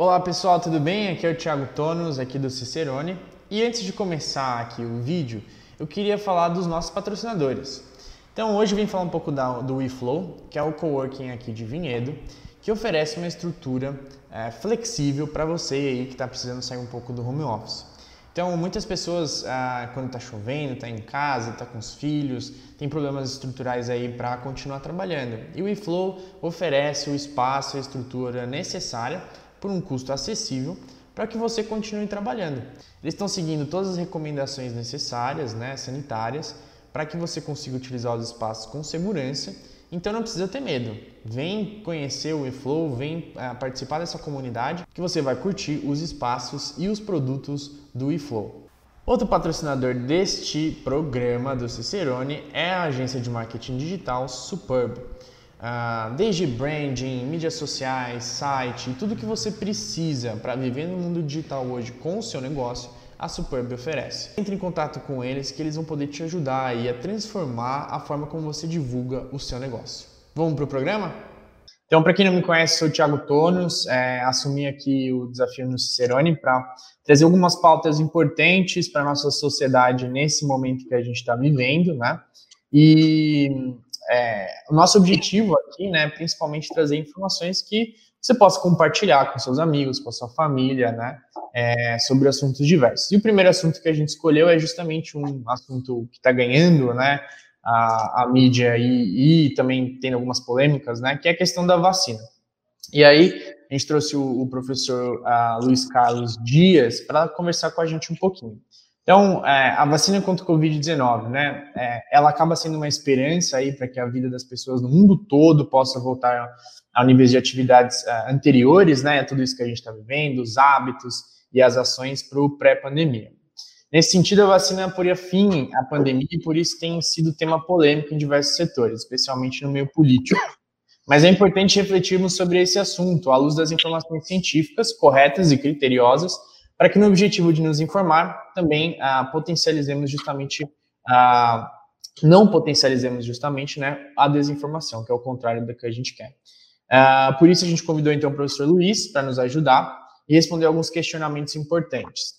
Olá pessoal, tudo bem? Aqui é o Thiago Tonos, aqui do Cicerone. E antes de começar aqui o vídeo, eu queria falar dos nossos patrocinadores. Então hoje eu vim falar um pouco da, do WeFlow, que é o coworking aqui de Vinhedo, que oferece uma estrutura é, flexível para você aí que está precisando sair um pouco do home office. Então, muitas pessoas, ah, quando está chovendo, está em casa, está com os filhos, tem problemas estruturais aí para continuar trabalhando. E o eFlow oferece o espaço a estrutura necessária por um custo acessível para que você continue trabalhando. Eles estão seguindo todas as recomendações necessárias, né, sanitárias, para que você consiga utilizar os espaços com segurança. Então não precisa ter medo. Vem conhecer o eFlow, vem uh, participar dessa comunidade que você vai curtir os espaços e os produtos do eFlow. Outro patrocinador deste programa do Cicerone é a agência de marketing digital Superb. Uh, desde branding, mídias sociais, site, tudo que você precisa para viver no mundo digital hoje com o seu negócio, a Superb oferece. Entre em contato com eles que eles vão poder te ajudar aí a transformar a forma como você divulga o seu negócio. Vamos para o programa? Então, para quem não me conhece, sou o Thiago Tonos, é, assumi aqui o desafio no Cicerone para trazer algumas pautas importantes para a nossa sociedade nesse momento que a gente está vivendo, né? E é, o nosso objetivo aqui, né, principalmente trazer informações que você possa compartilhar com seus amigos, com a sua família, né, é, sobre assuntos diversos. E o primeiro assunto que a gente escolheu é justamente um assunto que está ganhando, né, a, a mídia e, e, também tem algumas polêmicas, né, que é a questão da vacina. E aí a gente trouxe o, o professor uh, Luiz Carlos Dias para conversar com a gente um pouquinho. Então, é, a vacina contra o Covid-19, né, é, ela acaba sendo uma esperança aí para que a vida das pessoas no mundo todo possa voltar ao nível de atividades uh, anteriores, né, tudo isso que a gente está vivendo, os hábitos e as ações para o pré-pandemia. Nesse sentido, a vacina poria fim à pandemia e por isso tem sido tema polêmico em diversos setores, especialmente no meio político. Mas é importante refletirmos sobre esse assunto à luz das informações científicas corretas e criteriosas para que no objetivo de nos informar, também ah, potencializemos justamente, ah, não potencializemos justamente né, a desinformação, que é o contrário do que a gente quer. Ah, por isso a gente convidou então o professor Luiz para nos ajudar e responder alguns questionamentos importantes.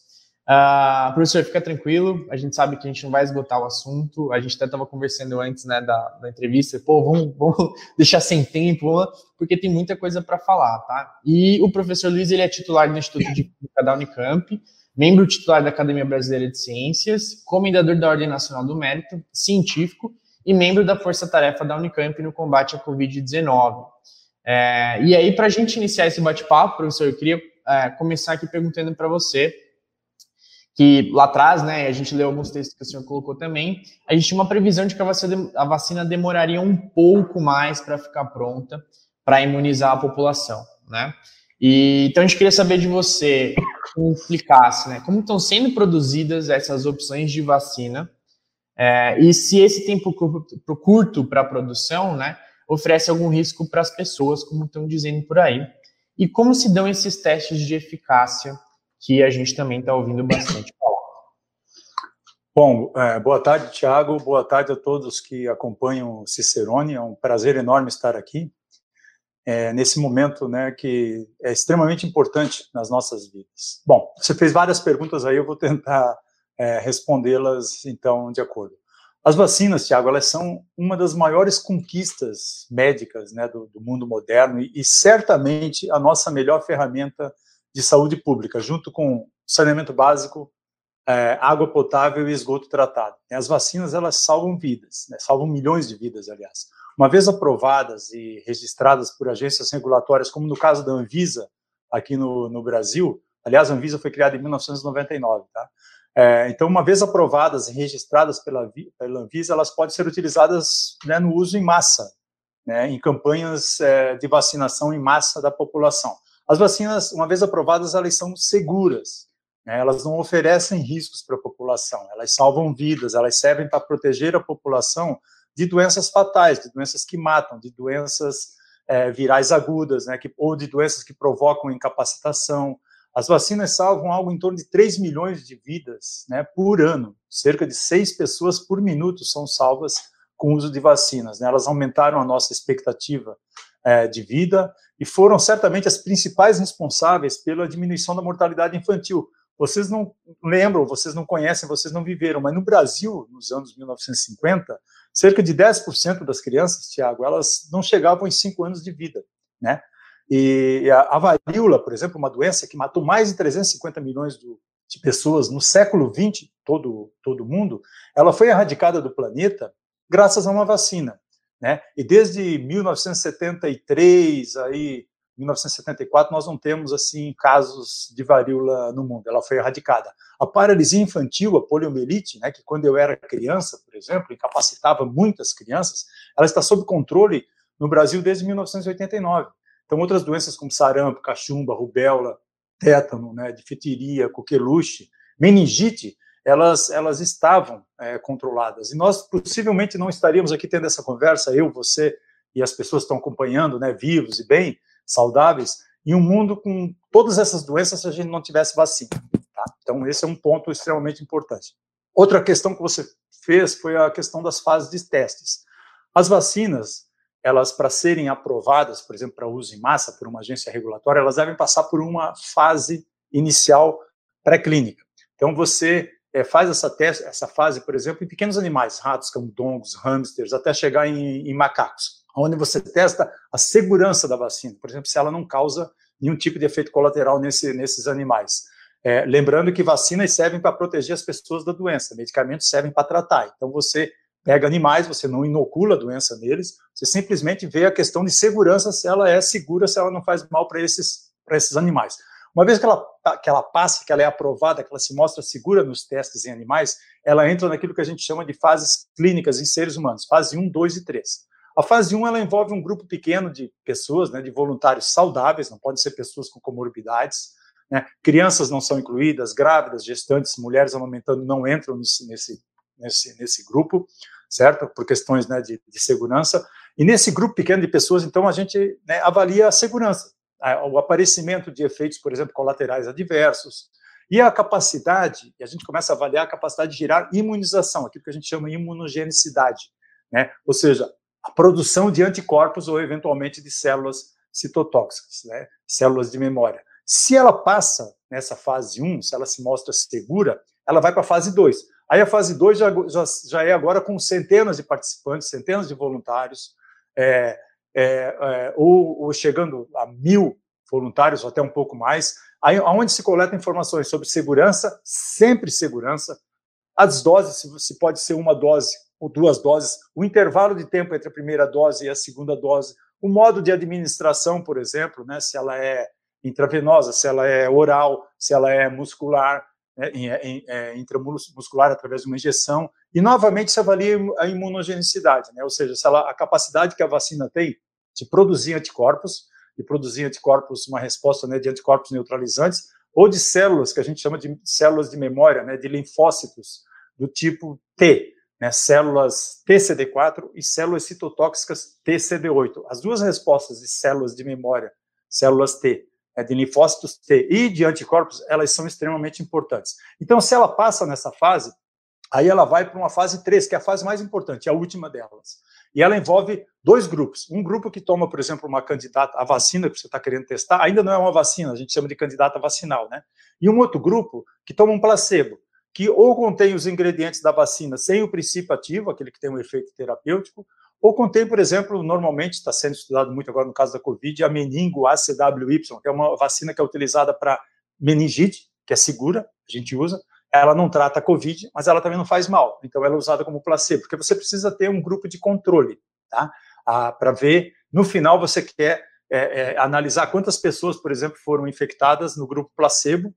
Uh, professor, fica tranquilo, a gente sabe que a gente não vai esgotar o assunto, a gente até estava conversando antes né, da, da entrevista, pô, vamos, vamos deixar sem tempo, porque tem muita coisa para falar, tá? E o professor Luiz, ele é titular do Instituto de Química da Unicamp, membro titular da Academia Brasileira de Ciências, comendador da Ordem Nacional do Mérito, científico e membro da Força Tarefa da Unicamp no combate à Covid-19. É, e aí, para a gente iniciar esse bate-papo, professor, eu queria é, começar aqui perguntando para você, que lá atrás, né, a gente leu alguns textos que o senhor colocou também, a gente tinha uma previsão de que a vacina, a vacina demoraria um pouco mais para ficar pronta para imunizar a população, né? E, então a gente queria saber de você que explicasse, né, como estão sendo produzidas essas opções de vacina é, e se esse tempo curto para a produção, né, oferece algum risco para as pessoas, como estão dizendo por aí, e como se dão esses testes de eficácia que a gente também está ouvindo bastante falar. Bom, é, boa tarde, Tiago. Boa tarde a todos que acompanham o Cicerone. É um prazer enorme estar aqui é, nesse momento, né, que é extremamente importante nas nossas vidas. Bom, você fez várias perguntas aí, eu vou tentar é, respondê-las então de acordo. As vacinas, Tiago, elas são uma das maiores conquistas médicas né, do, do mundo moderno e, e certamente a nossa melhor ferramenta de saúde pública, junto com saneamento básico, é, água potável e esgoto tratado. As vacinas elas salvam vidas, né? salvam milhões de vidas, aliás. Uma vez aprovadas e registradas por agências regulatórias, como no caso da Anvisa aqui no, no Brasil, aliás, a Anvisa foi criada em 1999, tá? É, então, uma vez aprovadas e registradas pela, pela Anvisa, elas podem ser utilizadas né, no uso em massa, né, em campanhas é, de vacinação em massa da população. As vacinas, uma vez aprovadas, elas são seguras. Né? Elas não oferecem riscos para a população. Elas salvam vidas. Elas servem para proteger a população de doenças fatais, de doenças que matam, de doenças é, virais agudas, né? Que, ou de doenças que provocam incapacitação. As vacinas salvam algo em torno de 3 milhões de vidas né, por ano. Cerca de 6 pessoas por minuto são salvas com o uso de vacinas. Né? Elas aumentaram a nossa expectativa é, de vida e foram certamente as principais responsáveis pela diminuição da mortalidade infantil. Vocês não lembram, vocês não conhecem, vocês não viveram, mas no Brasil, nos anos 1950, cerca de 10% das crianças, Tiago, elas não chegavam em 5 anos de vida, né? E a, a varíola, por exemplo, uma doença que matou mais de 350 milhões do, de pessoas no século XX, todo todo mundo, ela foi erradicada do planeta graças a uma vacina, né? E desde 1973 aí 1974 nós não temos assim casos de varíola no mundo, ela foi erradicada. A paralisia infantil, a poliomielite, né, que quando eu era criança, por exemplo, incapacitava muitas crianças, ela está sob controle no Brasil desde 1989. Então outras doenças como sarampo, cachumba, rubéola, tétano, né, difteria, coqueluche, meningite, elas, elas estavam é, controladas. E nós possivelmente não estaríamos aqui tendo essa conversa, eu, você e as pessoas que estão acompanhando, né, vivos e bem, saudáveis, em um mundo com todas essas doenças se a gente não tivesse vacina. Tá? Então, esse é um ponto extremamente importante. Outra questão que você fez foi a questão das fases de testes. As vacinas, elas para serem aprovadas, por exemplo, para uso em massa por uma agência regulatória, elas devem passar por uma fase inicial pré-clínica. Então, você é, faz essa, essa fase, por exemplo, em pequenos animais, ratos, camundongos, hamsters, até chegar em, em macacos, onde você testa a segurança da vacina, por exemplo, se ela não causa nenhum tipo de efeito colateral nesse, nesses animais. É, lembrando que vacinas servem para proteger as pessoas da doença, medicamentos servem para tratar. Então, você pega animais, você não inocula a doença neles, você simplesmente vê a questão de segurança, se ela é segura, se ela não faz mal para esses, esses animais. Uma vez que ela, que ela passa, que ela é aprovada, que ela se mostra segura nos testes em animais, ela entra naquilo que a gente chama de fases clínicas em seres humanos, fase 1, 2 e 3. A fase 1 ela envolve um grupo pequeno de pessoas, né, de voluntários saudáveis, não podem ser pessoas com comorbidades, né, crianças não são incluídas, grávidas, gestantes, mulheres amamentando não entram nesse, nesse, nesse, nesse grupo, certo? Por questões né, de, de segurança. E nesse grupo pequeno de pessoas, então, a gente né, avalia a segurança o aparecimento de efeitos, por exemplo, colaterais adversos, e a capacidade, e a gente começa a avaliar a capacidade de gerar imunização, aquilo que a gente chama de imunogenicidade, né? ou seja, a produção de anticorpos ou eventualmente de células citotóxicas, né? células de memória. Se ela passa nessa fase 1, se ela se mostra segura, ela vai para a fase 2. Aí a fase 2 já, já, já, é agora com centenas de participantes, centenas de voluntários, é, é, é, ou, ou, chegando a mil voluntários, ou até um pouco mais, aí, onde se coleta informações sobre segurança, sempre segurança, as doses, se, pode ser uma dose ou duas doses, o intervalo de tempo entre a primeira dose e a segunda dose, o modo de administração, por exemplo, né, se ela é intravenosa, se ela é oral, se ela é muscular, né, é, intramuscular através de uma injeção, e novamente se avalia a imunogenicidade, né, ou seja, se ela, a capacidade que a vacina tem de produzir anticorpos, de produzir anticorpos, uma resposta né, de anticorpos neutralizantes, ou de células, que a gente chama de células de memória, né, de linfócitos do tipo T, né, células TCD4 e células citotóxicas TCD8. As duas respostas de células de memória, células T, né, de linfócitos T e de anticorpos, elas são extremamente importantes. Então, se ela passa nessa fase, aí ela vai para uma fase 3, que é a fase mais importante, a última delas. E ela envolve dois grupos. Um grupo que toma, por exemplo, uma candidata, a vacina que você está querendo testar, ainda não é uma vacina, a gente chama de candidata vacinal, né? E um outro grupo que toma um placebo, que ou contém os ingredientes da vacina sem o princípio ativo, aquele que tem um efeito terapêutico, ou contém, por exemplo, normalmente está sendo estudado muito agora no caso da Covid, a meningo ACWY, que é uma vacina que é utilizada para meningite, que é segura, a gente usa. Ela não trata a Covid, mas ela também não faz mal. Então, ela é usada como placebo, porque você precisa ter um grupo de controle, tá? Ah, para ver, no final, você quer é, é, analisar quantas pessoas, por exemplo, foram infectadas no grupo placebo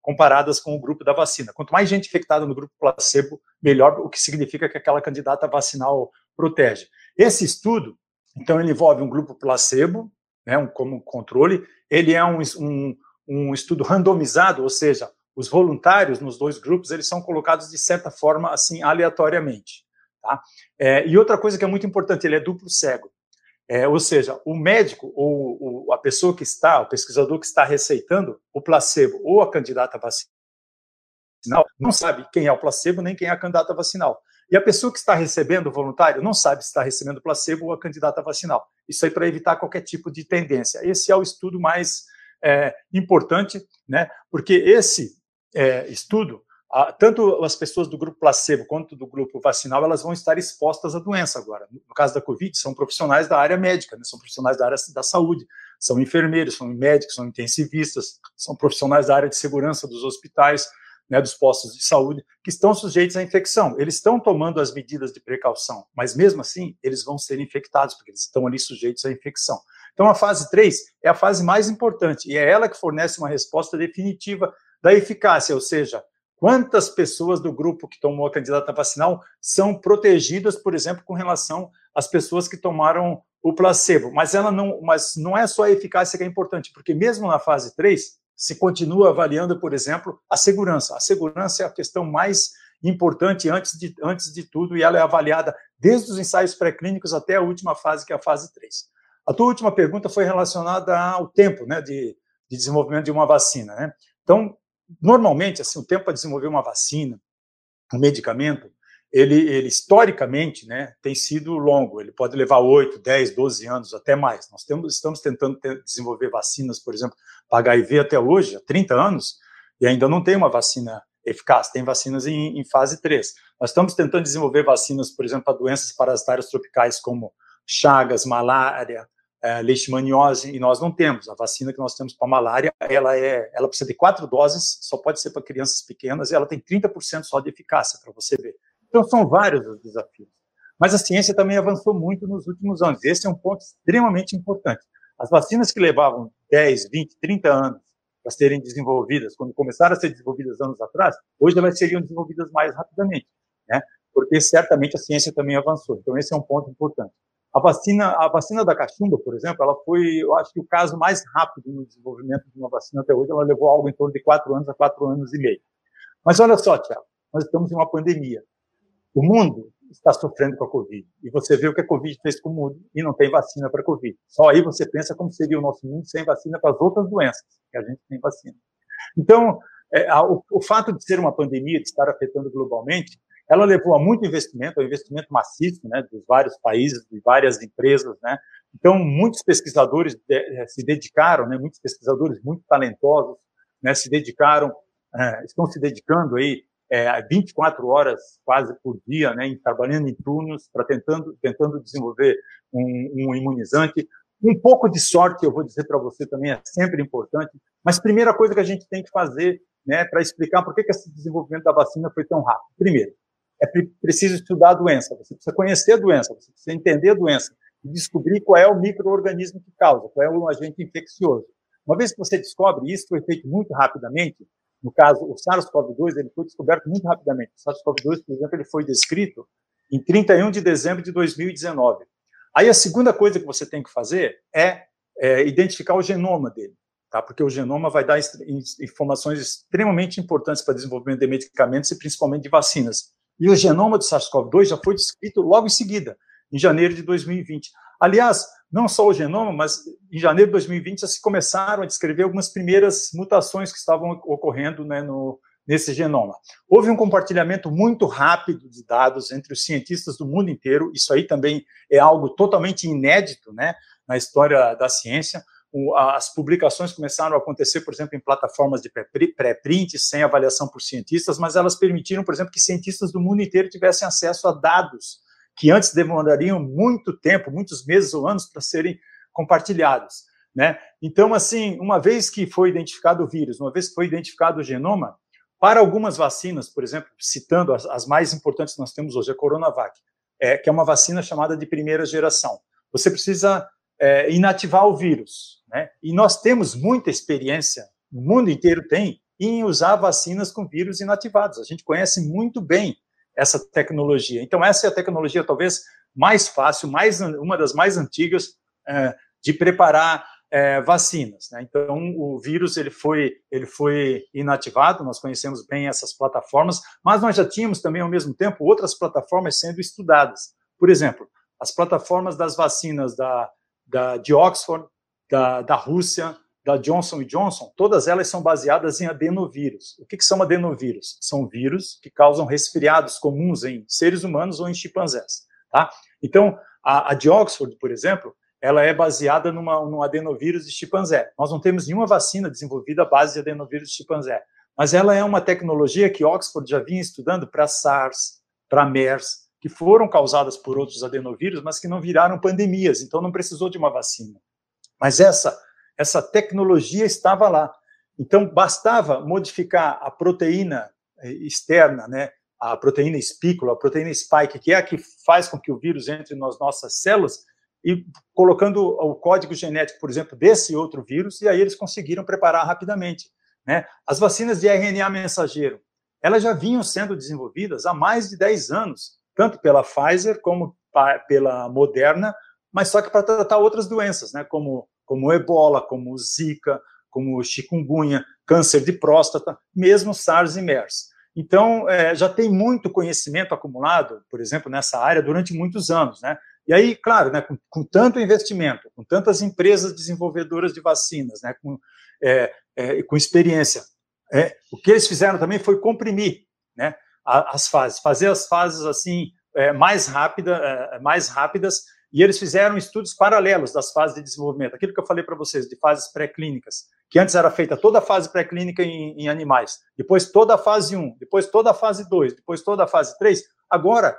comparadas com o grupo da vacina. Quanto mais gente infectada no grupo placebo, melhor, o que significa que aquela candidata vacinal protege. Esse estudo, então, ele envolve um grupo placebo, né, um, como controle, ele é um, um, um estudo randomizado, ou seja, os voluntários nos dois grupos, eles são colocados de certa forma, assim, aleatoriamente. Tá? É, e outra coisa que é muito importante, ele é duplo cego. É, ou seja, o médico ou, ou, a pessoa que está, o pesquisador que está receitando o placebo ou a candidata vacinal, não sabe quem é o placebo nem quem é a candidata vacinal. E a pessoa que está recebendo o voluntário não sabe se está recebendo placebo ou a candidata vacinal. Isso aí para evitar qualquer tipo de tendência. Esse é o estudo mais é, importante, né? Porque esse é, estudo, a, tanto as pessoas do grupo placebo quanto do grupo vacinal, elas vão estar expostas à doença agora. No caso da Covid, são profissionais da área médica, né? são profissionais da área da saúde, são enfermeiros, são médicos, são intensivistas, são profissionais da área de segurança dos hospitais, né, dos postos de saúde, que estão sujeitos à infecção. Eles estão tomando as medidas de precaução, mas mesmo assim, eles vão ser infectados, porque eles estão ali sujeitos à infecção. Então, a fase 3 é a fase mais importante e é ela que fornece uma resposta definitiva da eficácia, ou seja, quantas pessoas do grupo que tomou a candidata vacinal são protegidas, por exemplo, com relação às pessoas que tomaram o placebo. Mas ela não, mas não é só a eficácia que é importante, porque mesmo na fase 3, se continua avaliando, por exemplo, a segurança. A segurança é a questão mais importante antes de, antes de tudo, e ela é avaliada desde os ensaios pré-clínicos até a última fase, que é a fase 3. A tua última pergunta foi relacionada ao tempo né, de, de desenvolvimento de uma vacina. Né? Então, normalmente, assim, o tempo para desenvolver uma vacina, um medicamento, ele, ele, historicamente né, tem sido longo, ele pode levar 8, 10, 12 anos, até mais. Nós temos, estamos tentando ter, desenvolver vacinas, por exemplo, para HIV até hoje, há 30 anos, e ainda não tem uma vacina eficaz, tem vacinas em, em fase 3. Nós estamos tentando desenvolver vacinas, por exemplo, para doenças parasitárias tropicais como chagas, malária, é, leishmaniose, e nós não temos. A vacina que nós temos para malária, ela, é, ela precisa de quatro doses, só pode ser para crianças pequenas, e ela tem 30% só de eficácia, para você ver. Então, são vários os desafios. Mas a ciência também avançou muito nos últimos anos. Esse é um ponto extremamente importante. As vacinas que levavam 10, 20, 30 anos para serem desenvolvidas, quando começaram a ser desenvolvidas anos atrás, hoje elas seriam desenvolvidas mais rapidamente, né? Porque certamente a ciência também avançou. Então esse é um ponto importante. A vacina, a vacina da cachumba, por exemplo, ela foi, eu acho que o caso mais rápido no desenvolvimento de uma vacina até hoje. Ela levou algo em torno de quatro anos a quatro anos e meio. Mas olha só, Tiago, nós estamos em uma pandemia. O mundo está sofrendo com a Covid. E você vê o que a Covid fez com o mundo e não tem vacina para a Covid. Só aí você pensa como seria o nosso mundo sem vacina para as outras doenças, que a gente tem vacina. Então, é, a, o, o, fato de ser uma pandemia, de estar afetando globalmente, ela levou a muito investimento, a investimento maciço, né, dos vários países, de várias empresas, né. Então, muitos pesquisadores de, é, se dedicaram, né, muitos pesquisadores muito talentosos, né, se dedicaram, é, estão se dedicando aí é, 24 horas quase por dia, né, trabalhando em turnos para tentando tentando desenvolver um, um, imunizante. Um pouco de sorte, eu vou dizer para você também é sempre importante. Mas primeira coisa que a gente tem que fazer, né, para explicar por que, que esse desenvolvimento da vacina foi tão rápido. Primeiro, é preciso estudar a doença. Você precisa conhecer a doença, você precisa entender a doença e descobrir qual é o microorganismo que causa, qual é o agente infeccioso. Uma vez que você descobre isso, foi feito muito rapidamente. No caso, o SARS-CoV-2 ele foi descoberto muito rapidamente. O SARS-CoV-2, por exemplo, ele foi descrito em 31 de dezembro de 2019. Aí a segunda coisa que você tem que fazer é, é identificar o genoma dele, tá? Porque o genoma vai dar informações extremamente importantes para o desenvolvimento de medicamentos e principalmente de vacinas. E o genoma do SARS-CoV-2 já foi descrito logo em seguida, em janeiro de 2020. Aliás, não só o genoma, mas em janeiro de 2020 já se começaram a descrever algumas primeiras mutações que estavam ocorrendo né, no, nesse genoma. Houve um compartilhamento muito rápido de dados entre os cientistas do mundo inteiro, isso aí também é algo totalmente inédito né, na história da ciência. As publicações começaram a acontecer, por exemplo, em plataformas de pré-print, sem avaliação por cientistas, mas elas permitiram, por exemplo, que cientistas do mundo inteiro tivessem acesso a dados que antes demorariam muito tempo, muitos meses ou anos para serem compartilhados. Né? Então, assim, uma vez que foi identificado o vírus, uma vez que foi identificado o genoma, para algumas vacinas, por exemplo, citando as, as mais importantes que nós temos hoje, a Coronavac, é, que é uma vacina chamada de primeira geração, você precisa é, inativar o vírus. Né? E nós temos muita experiência, o mundo inteiro tem, em usar vacinas com vírus inativados. A gente conhece muito bem essa tecnologia. Então, essa é a tecnologia talvez mais fácil, mais uma das mais antigas é, de preparar é, vacinas. Né? Então, o vírus ele foi, ele foi inativado, nós conhecemos bem essas plataformas, mas nós já tínhamos também, ao mesmo tempo, outras plataformas sendo estudadas. Por exemplo, as plataformas das vacinas da, da, de Oxford, da, da Rússia, da Johnson Johnson, todas elas são baseadas em adenovírus. O que, que são adenovírus? São vírus que causam resfriados comuns em seres humanos ou em chimpanzés. Tá? Então, a, a de Oxford, por exemplo, ela é baseada numa, num adenovírus de chimpanzé. Nós não temos nenhuma vacina desenvolvida à base de adenovírus de chimpanzé, mas ela é uma tecnologia que Oxford já vinha estudando para SARS, para MERS, que foram causadas por outros adenovírus, mas que não viraram pandemias, então não precisou de uma vacina. Mas essa essa tecnologia estava lá. Então bastava modificar a proteína eh, externa, né, a proteína espícula, a proteína spike, que é a que faz com que o vírus entre nas nossas células, e colocando o código genético, por exemplo, desse outro vírus, e aí eles conseguiram preparar rapidamente. Né? As vacinas de RNA mensageiro, elas já vinham sendo desenvolvidas há mais de 10 anos, tanto pela Pfizer como pela Moderna, mas só que para tratar outras doenças, né, como, como ebola, como zika, como chikungunya, câncer de próstata, mesmo SARS e MERS. Então, é, já tem muito conhecimento acumulado, por exemplo, nessa área durante muitos anos, né? E aí, claro, né, com, com tanto investimento, com tantas empresas desenvolvedoras de vacinas, né, com, é, é, com experiência, é, o que eles fizeram também foi comprimir né, as fases, fazer as fases assim é, mais, rápida, é, mais rápidas, e eles fizeram estudos paralelos das fases de desenvolvimento, aquilo que eu falei para vocês, de fases pré-clínicas, que antes era feita toda a fase pré-clínica em, em, animais, depois toda a fase 1, depois toda a fase 2, depois toda a fase 3, agora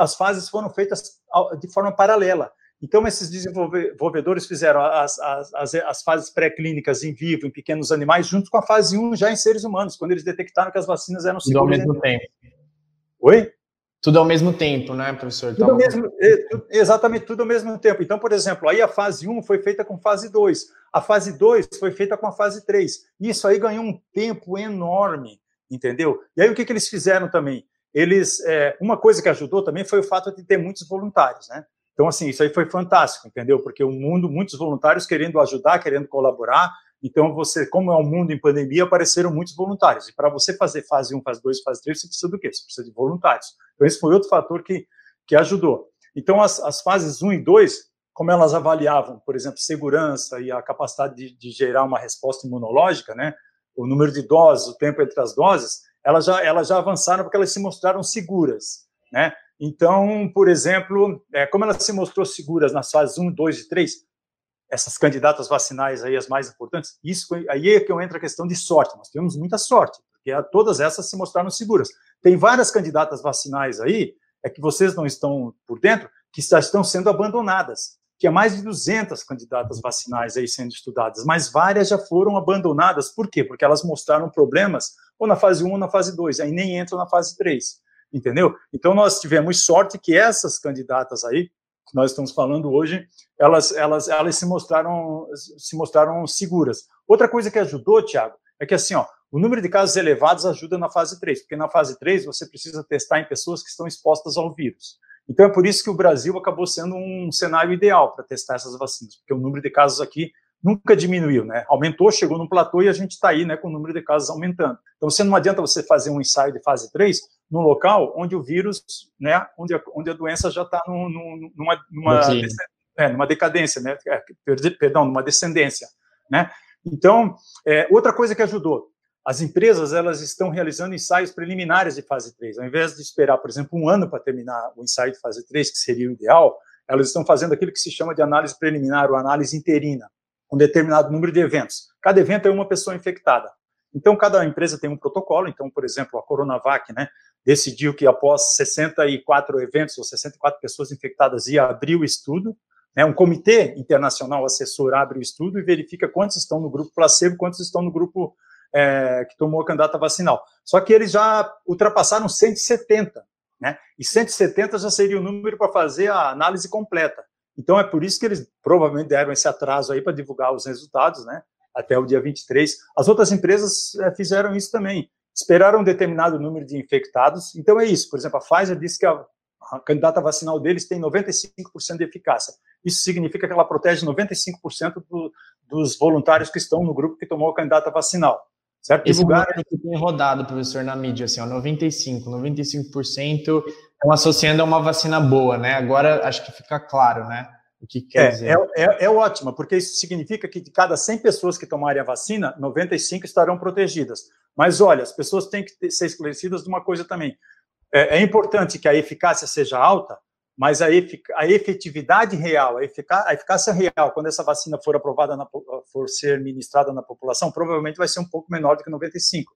as fases foram feitas de forma paralela. Então, esses desenvolvedores fizeram as, as, as, as fases pré-clínicas em vivo, em pequenos animais, junto com a fase 1 já em seres humanos, quando eles detectaram que as vacinas eram seguras. Ao mesmo tempo. Oi? Tudo ao mesmo tempo, né, professor? Tudo mesmo, exatamente, tudo ao mesmo tempo. Então, por exemplo, aí a fase 1 foi feita com fase 2, a fase 2 foi feita com a fase 3. Isso aí ganhou um tempo enorme, entendeu? E aí o que, que eles fizeram também? Eles, é, uma coisa que ajudou também foi o fato de ter muitos voluntários, né? Então, assim, isso aí foi fantástico, entendeu? Porque o mundo, muitos voluntários querendo ajudar, querendo colaborar. Então, você, como é um mundo em pandemia, apareceram muitos voluntários. E para você fazer fase 1, fase 2, fase 3, você precisa do quê? Você precisa de voluntários. Então, esse foi outro fator que, que ajudou. Então, as, as fases 1 e 2, como elas avaliavam, por exemplo, segurança e a capacidade de, de gerar uma resposta imunológica, né? O número de doses, o tempo entre as doses, elas já, elas já avançaram porque elas se mostraram seguras, né? Então, por exemplo, é, como ela se mostrou seguras nas fases 1, 2 e 3, essas candidatas vacinais aí, as mais importantes, isso aí é que entra a questão de sorte. Nós temos muita sorte, porque todas essas se mostraram seguras. Tem várias candidatas vacinais aí, é que vocês não estão por dentro, que já estão sendo abandonadas. Tinha mais de 200 candidatas vacinais aí sendo estudadas, mas várias já foram abandonadas. Por quê? Porque elas mostraram problemas ou na fase 1 ou na fase 2, aí nem entram na fase 3 entendeu? Então nós tivemos sorte que essas candidatas aí que nós estamos falando hoje, elas elas elas se mostraram se mostraram seguras. Outra coisa que ajudou, Tiago, é que assim, ó, o número de casos elevados ajuda na fase 3, porque na fase 3 você precisa testar em pessoas que estão expostas ao vírus. Então é por isso que o Brasil acabou sendo um cenário ideal para testar essas vacinas, porque o número de casos aqui nunca diminuiu, né? Aumentou, chegou num platô e a gente está aí, né, com o número de casos aumentando. Então, você não adianta você fazer um ensaio de fase 3 num local onde o vírus, né, onde a, onde a doença já está num, numa, numa, é, numa decadência, né, é, perdão, numa descendência, né. Então, é, outra coisa que ajudou, as empresas elas estão realizando ensaios preliminares de fase 3. Ao invés de esperar, por exemplo, um ano para terminar o ensaio de fase 3, que seria o ideal, elas estão fazendo aquilo que se chama de análise preliminar ou análise interina um determinado número de eventos. Cada evento é uma pessoa infectada. Então, cada empresa tem um protocolo. Então, por exemplo, a Coronavac né, decidiu que após 64 eventos ou 64 pessoas infectadas ia abrir o estudo. Né, um comitê internacional assessor abre o estudo e verifica quantos estão no grupo placebo, quantos estão no grupo é, que tomou a candidata vacinal. Só que eles já ultrapassaram 170. Né, e 170 já seria o número para fazer a análise completa. Então é por isso que eles provavelmente deram esse atraso aí para divulgar os resultados, né? Até o dia 23. As outras empresas é, fizeram isso também. Esperaram um determinado número de infectados. Então é isso. Por exemplo, a Pfizer disse que a, a candidata vacinal deles tem 95% de eficácia. Isso significa que ela protege 95% do, dos voluntários que estão no grupo que tomou a candidata vacinal. Certo? Esse Divulgar... que tem rodado, professor, na mídia, assim, ó, 95%, 95% estão associando a uma vacina boa, né? Agora acho que fica claro, né? O que quer é, dizer? É, é, é ótima, porque isso significa que de cada 100 pessoas que tomarem a vacina, 95 estarão protegidas. Mas olha, as pessoas têm que ter, ser esclarecidas de uma coisa também. É, é, importante que a eficácia seja alta, mas a, efic a efetividade real, a, efic a, eficácia real, quando essa vacina for aprovada, na, for ser ministrada na população, provavelmente vai ser um pouco menor do que 95.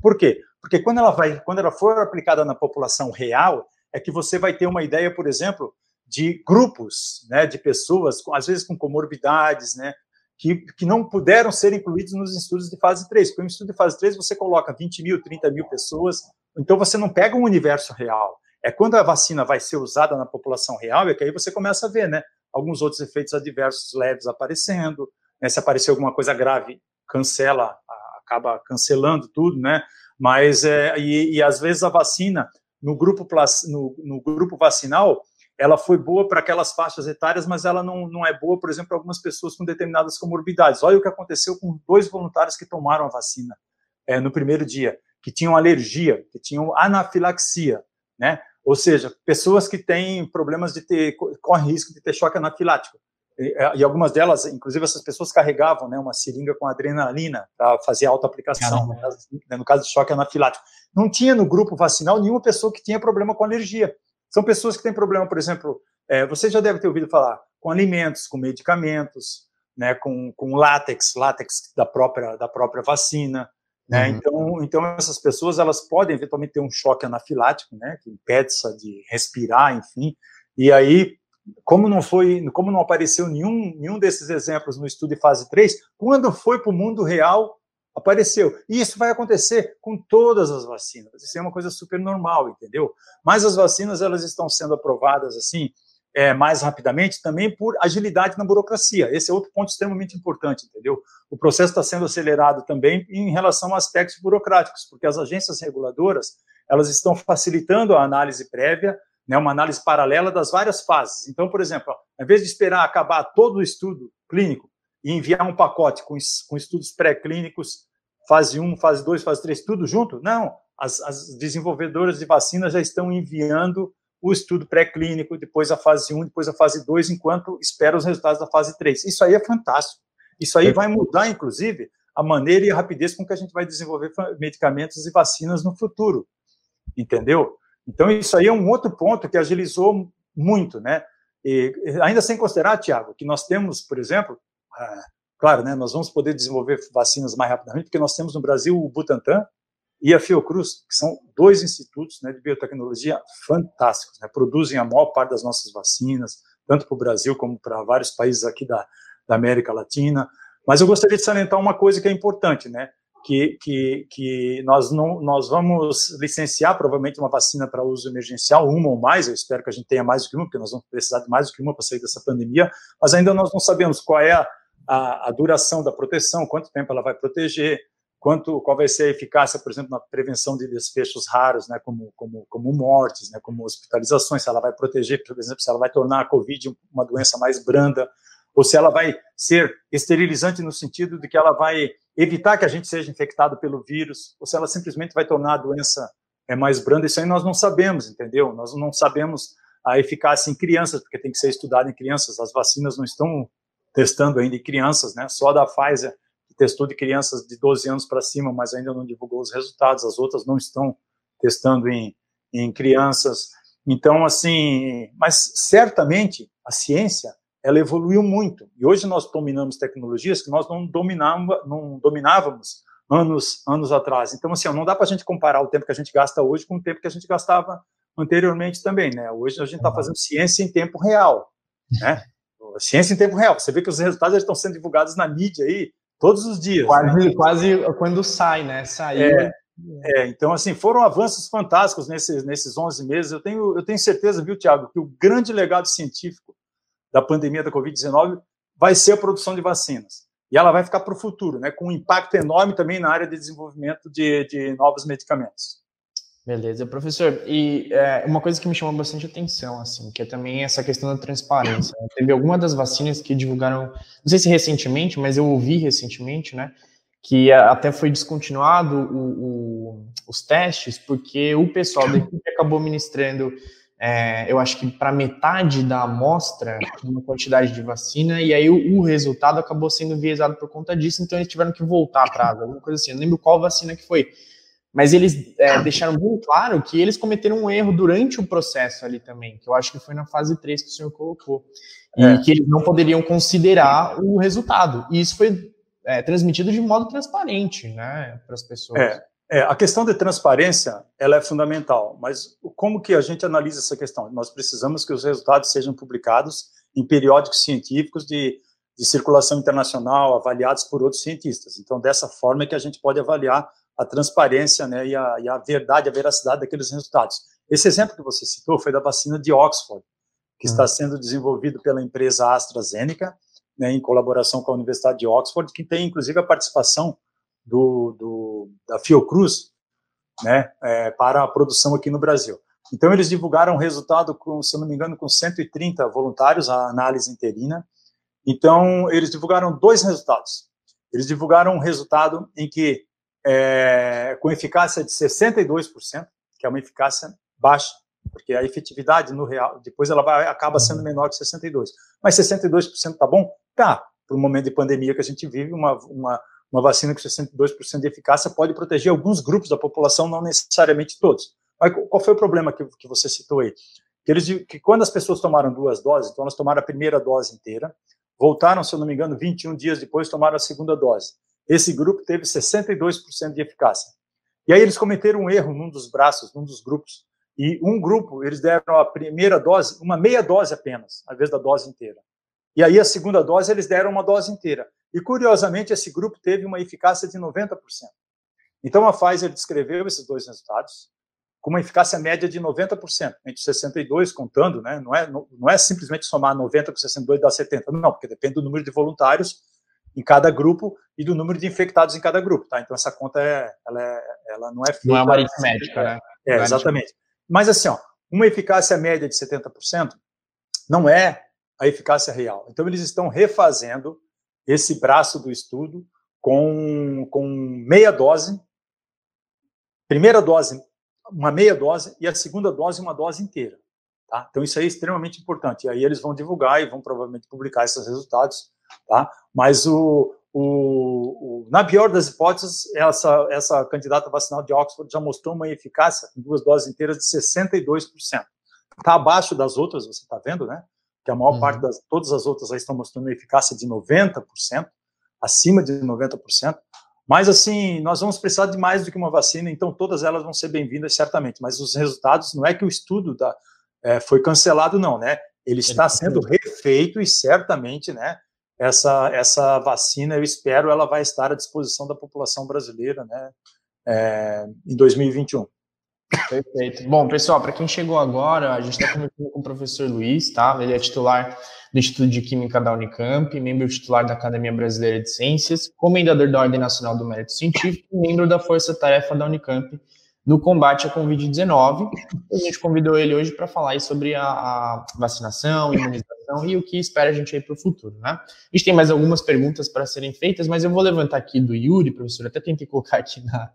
Por quê? Porque quando ela, vai, quando ela for aplicada na população real, é que você vai ter uma ideia, por exemplo, de grupos, né, de pessoas, às vezes com comorbidades, né, que, que não puderam ser incluídos nos estudos de fase 3. Porque no estudo de fase 3 você coloca 20 mil, 30 mil pessoas, então você não pega um universo real. É quando a vacina vai ser usada na população real, é que aí você começa a ver, né, alguns outros efeitos adversos leves aparecendo, né, se aparecer alguma coisa grave, cancela, acaba cancelando tudo, né, mas, é, e, e às vezes a vacina, no grupo, no, no grupo vacinal, ela foi boa para aquelas faixas etárias, mas ela não, não é boa, por exemplo, para algumas pessoas com determinadas comorbidades. Olha o que aconteceu com dois voluntários que tomaram a vacina é, no primeiro dia, que tinham alergia, que tinham anafilaxia, né? Ou seja, pessoas que têm problemas de ter, correm risco de ter choque anafilático. E, é, e algumas delas, inclusive essas pessoas carregavam né, uma seringa com adrenalina para fazer autoaplicação, no caso, né, no caso de choque anafilático. Não tinha no grupo vacinal nenhuma pessoa que tinha problema com alergia. São pessoas que têm problema, por exemplo, é, você já deve ter ouvido falar com alimentos, com medicamentos, né, com, com látex, látex da própria, da própria vacina. Né? Uhum. Então, então, essas pessoas elas podem eventualmente ter um choque anafilático, né, que impede de respirar, enfim. E aí, como não foi, como não apareceu nenhum, nenhum desses exemplos no estudo de fase 3, quando foi para o mundo real, apareceu. E isso vai acontecer com todas as vacinas. Isso é uma coisa super normal, entendeu? Mas as vacinas elas estão sendo aprovadas assim é, mais rapidamente também por agilidade na burocracia. Esse é outro ponto extremamente importante, entendeu? O processo está sendo acelerado também em relação a aspectos burocráticos, porque as agências reguladoras elas estão facilitando a análise prévia, né, uma análise paralela das várias fases. Então, por exemplo, ao invés de esperar acabar todo o estudo clínico e enviar um pacote com, com estudos pré-clínicos, fase 1, fase 2, fase 3, tudo junto? Não. As, as desenvolvedoras de vacinas já estão enviando o estudo pré-clínico, depois a fase 1, depois a fase 2, enquanto espera os resultados da fase 3. Isso aí é fantástico. Isso aí vai mudar, inclusive, a maneira e a rapidez com que a gente vai desenvolver medicamentos e vacinas no futuro. Entendeu? Então, isso aí é um outro ponto que agilizou muito, né? E, ainda sem considerar, Tiago, que nós temos, por exemplo, ah, claro, né, nós vamos poder desenvolver vacinas mais rapidamente, porque nós temos no Brasil o Butantan e a Fiocruz, que são dois institutos né, de biotecnologia fantásticos, né, produzem a maior parte das nossas vacinas, tanto para o Brasil como para vários países aqui da, da América Latina. Mas eu gostaria de salientar uma coisa que é importante, né? Que, que, que nós, não, nós vamos licenciar provavelmente uma vacina para uso emergencial, uma ou mais, eu espero que a gente tenha mais do que uma, porque nós vamos precisar de mais do que uma para sair dessa pandemia, mas ainda nós não sabemos qual é a, a, a, duração da proteção, quanto tempo ela vai proteger, quanto, qual vai ser a eficácia, por exemplo, na prevenção de desfechos raros, né, como, como, como mortes, né, como hospitalizações, se ela vai proteger, por exemplo, se ela vai tornar a Covid uma doença mais branda, ou se ela vai ser esterilizante no sentido de que ela vai evitar que a gente seja infectado pelo vírus, ou se ela simplesmente vai tornar a doença é, mais branda, isso aí nós não sabemos, entendeu? Nós não sabemos a eficácia em crianças, porque tem que ser estudado em crianças, as vacinas não estão testando ainda em crianças, né? Só a da Pfizer que testou de crianças de 12 anos para cima, mas ainda não divulgou os resultados. As outras não estão testando em, em crianças. Então, assim, mas certamente a ciência ela evoluiu muito. E hoje nós dominamos tecnologias que nós não, dominava, não dominávamos anos, anos atrás. Então, assim, não dá para a gente comparar o tempo que a gente gasta hoje com o tempo que a gente gastava anteriormente também, né? Hoje a gente está fazendo ciência em tempo real, né? ciência em tempo real. Você vê que os resultados estão sendo divulgados na mídia aí todos os dias. Quase, né? quase quando sai, né? Saiu. É, é, então, assim, foram avanços fantásticos nesses, nesses 11 meses. Eu tenho, eu tenho certeza, viu, Tiago, que o grande legado científico da pandemia da Covid-19 vai ser a produção de vacinas. E ela vai ficar para o futuro, né, com um impacto enorme também na área de desenvolvimento de, de novos medicamentos. Beleza, professor. E é, uma coisa que me chamou bastante atenção, assim, que é também essa questão da transparência. Né? Teve alguma das vacinas que divulgaram, não sei se recentemente, mas eu ouvi recentemente, né, que até foi descontinuado o, o, os testes porque o pessoal da equipe acabou ministrando é, eu acho que para metade da amostra, uma quantidade de vacina, e aí o, o, resultado acabou sendo enviesado por conta disso, então eles tiveram que voltar atrás, alguma coisa assim. Eu não lembro qual vacina que foi. Mas eles é, deixaram bem claro que eles cometeram um erro durante o processo ali também, que eu acho que foi na fase 3 que o senhor colocou. E é. que eles não poderiam considerar o resultado. E isso foi é, transmitido de modo transparente né, para as pessoas. É. É, a questão de transparência ela é fundamental, mas como que a gente analisa essa questão? Nós precisamos que os resultados sejam publicados em periódicos científicos de, de circulação internacional, avaliados por outros cientistas. Então, dessa forma é que a gente pode avaliar a transparência né, e, a, e a verdade, a veracidade daqueles resultados. Esse exemplo que você citou foi da vacina de Oxford, que está hum. sendo desenvolvido pela empresa AstraZeneca, né, em colaboração com a Universidade de Oxford, que tem inclusive a participação do, do da Fiocruz, né, é, para a produção aqui no Brasil. Então, eles divulgaram o resultado, com, se eu não me engano, com 130 voluntários, a análise interina. Então, eles divulgaram dois resultados. Eles divulgaram um resultado em que, é, com eficácia de 62%, que é uma eficácia baixa, porque a efetividade no real, depois ela vai, acaba sendo menor que 62%. Mas 62% tá bom? Tá, para o momento de pandemia que a gente vive, uma, uma, uma vacina com 62% de eficácia pode proteger alguns grupos da população, não necessariamente todos. Mas qual foi o problema que, que você citou aí? Que, eles, que quando as pessoas tomaram duas doses, então elas tomaram a primeira dose inteira, voltaram, se eu não me engano, 21 dias depois, tomaram a segunda dose. Esse grupo teve 62% de eficácia. E aí eles cometeram um erro num dos braços, num dos grupos. E um grupo, eles deram a primeira dose, uma meia dose apenas, ao invés da dose inteira. E aí a segunda dose, eles deram uma dose inteira. E, curiosamente, esse grupo teve uma eficácia de 90%. Então, a Pfizer descreveu esses dois resultados com uma eficácia média de 90%, entre 62 contando, né? Não é, não, não é simplesmente somar 90 com 62 e dar 70, não, porque depende do número de voluntários em cada grupo e do número de infectados em cada grupo, tá? Então essa conta é, ela, é, ela não é feita, não é uma aritmética, né? É, é exatamente. Mas assim, ó, uma eficácia média de 70% não é a eficácia real. Então eles estão refazendo esse braço do estudo com, com meia dose, primeira dose, uma meia dose, e a segunda dose, uma dose inteira. Tá? Então, isso aí é extremamente importante. E aí eles vão divulgar e vão provavelmente publicar esses resultados. Tá? Mas, o, o, o, na pior das hipóteses, essa, essa candidata vacinal de Oxford já mostrou uma eficácia em duas doses inteiras de 62%. Está abaixo das outras, você está vendo, né? Que a maior uhum. parte das todas as outras estão mostrando uma eficácia de 90%, acima de 90%. Mas assim, nós vamos precisar de mais do que uma vacina, então todas elas vão ser bem-vindas certamente. Mas os resultados não é que o estudo da, é, foi cancelado, não, né? Ele está sendo refeito e certamente, né? Essa, essa vacina, eu espero, ela vai estar à disposição da população brasileira, né? É, em 2021. Perfeito. Bom, pessoal, para quem chegou agora, a gente está conversando com o professor Luiz, tá? Ele é titular do Instituto de Química da Unicamp, membro titular da Academia Brasileira de Ciências, comendador da Ordem Nacional do Mérito Científico e membro da Força Tarefa da Unicamp no combate à Covid-19. A gente convidou ele hoje para falar sobre a, a, vacinação, imunização e o que espera a gente aí para o futuro, né? A gente tem mais algumas perguntas para serem feitas, mas eu vou levantar aqui do Yuri, professor, até tentei colocar aqui na,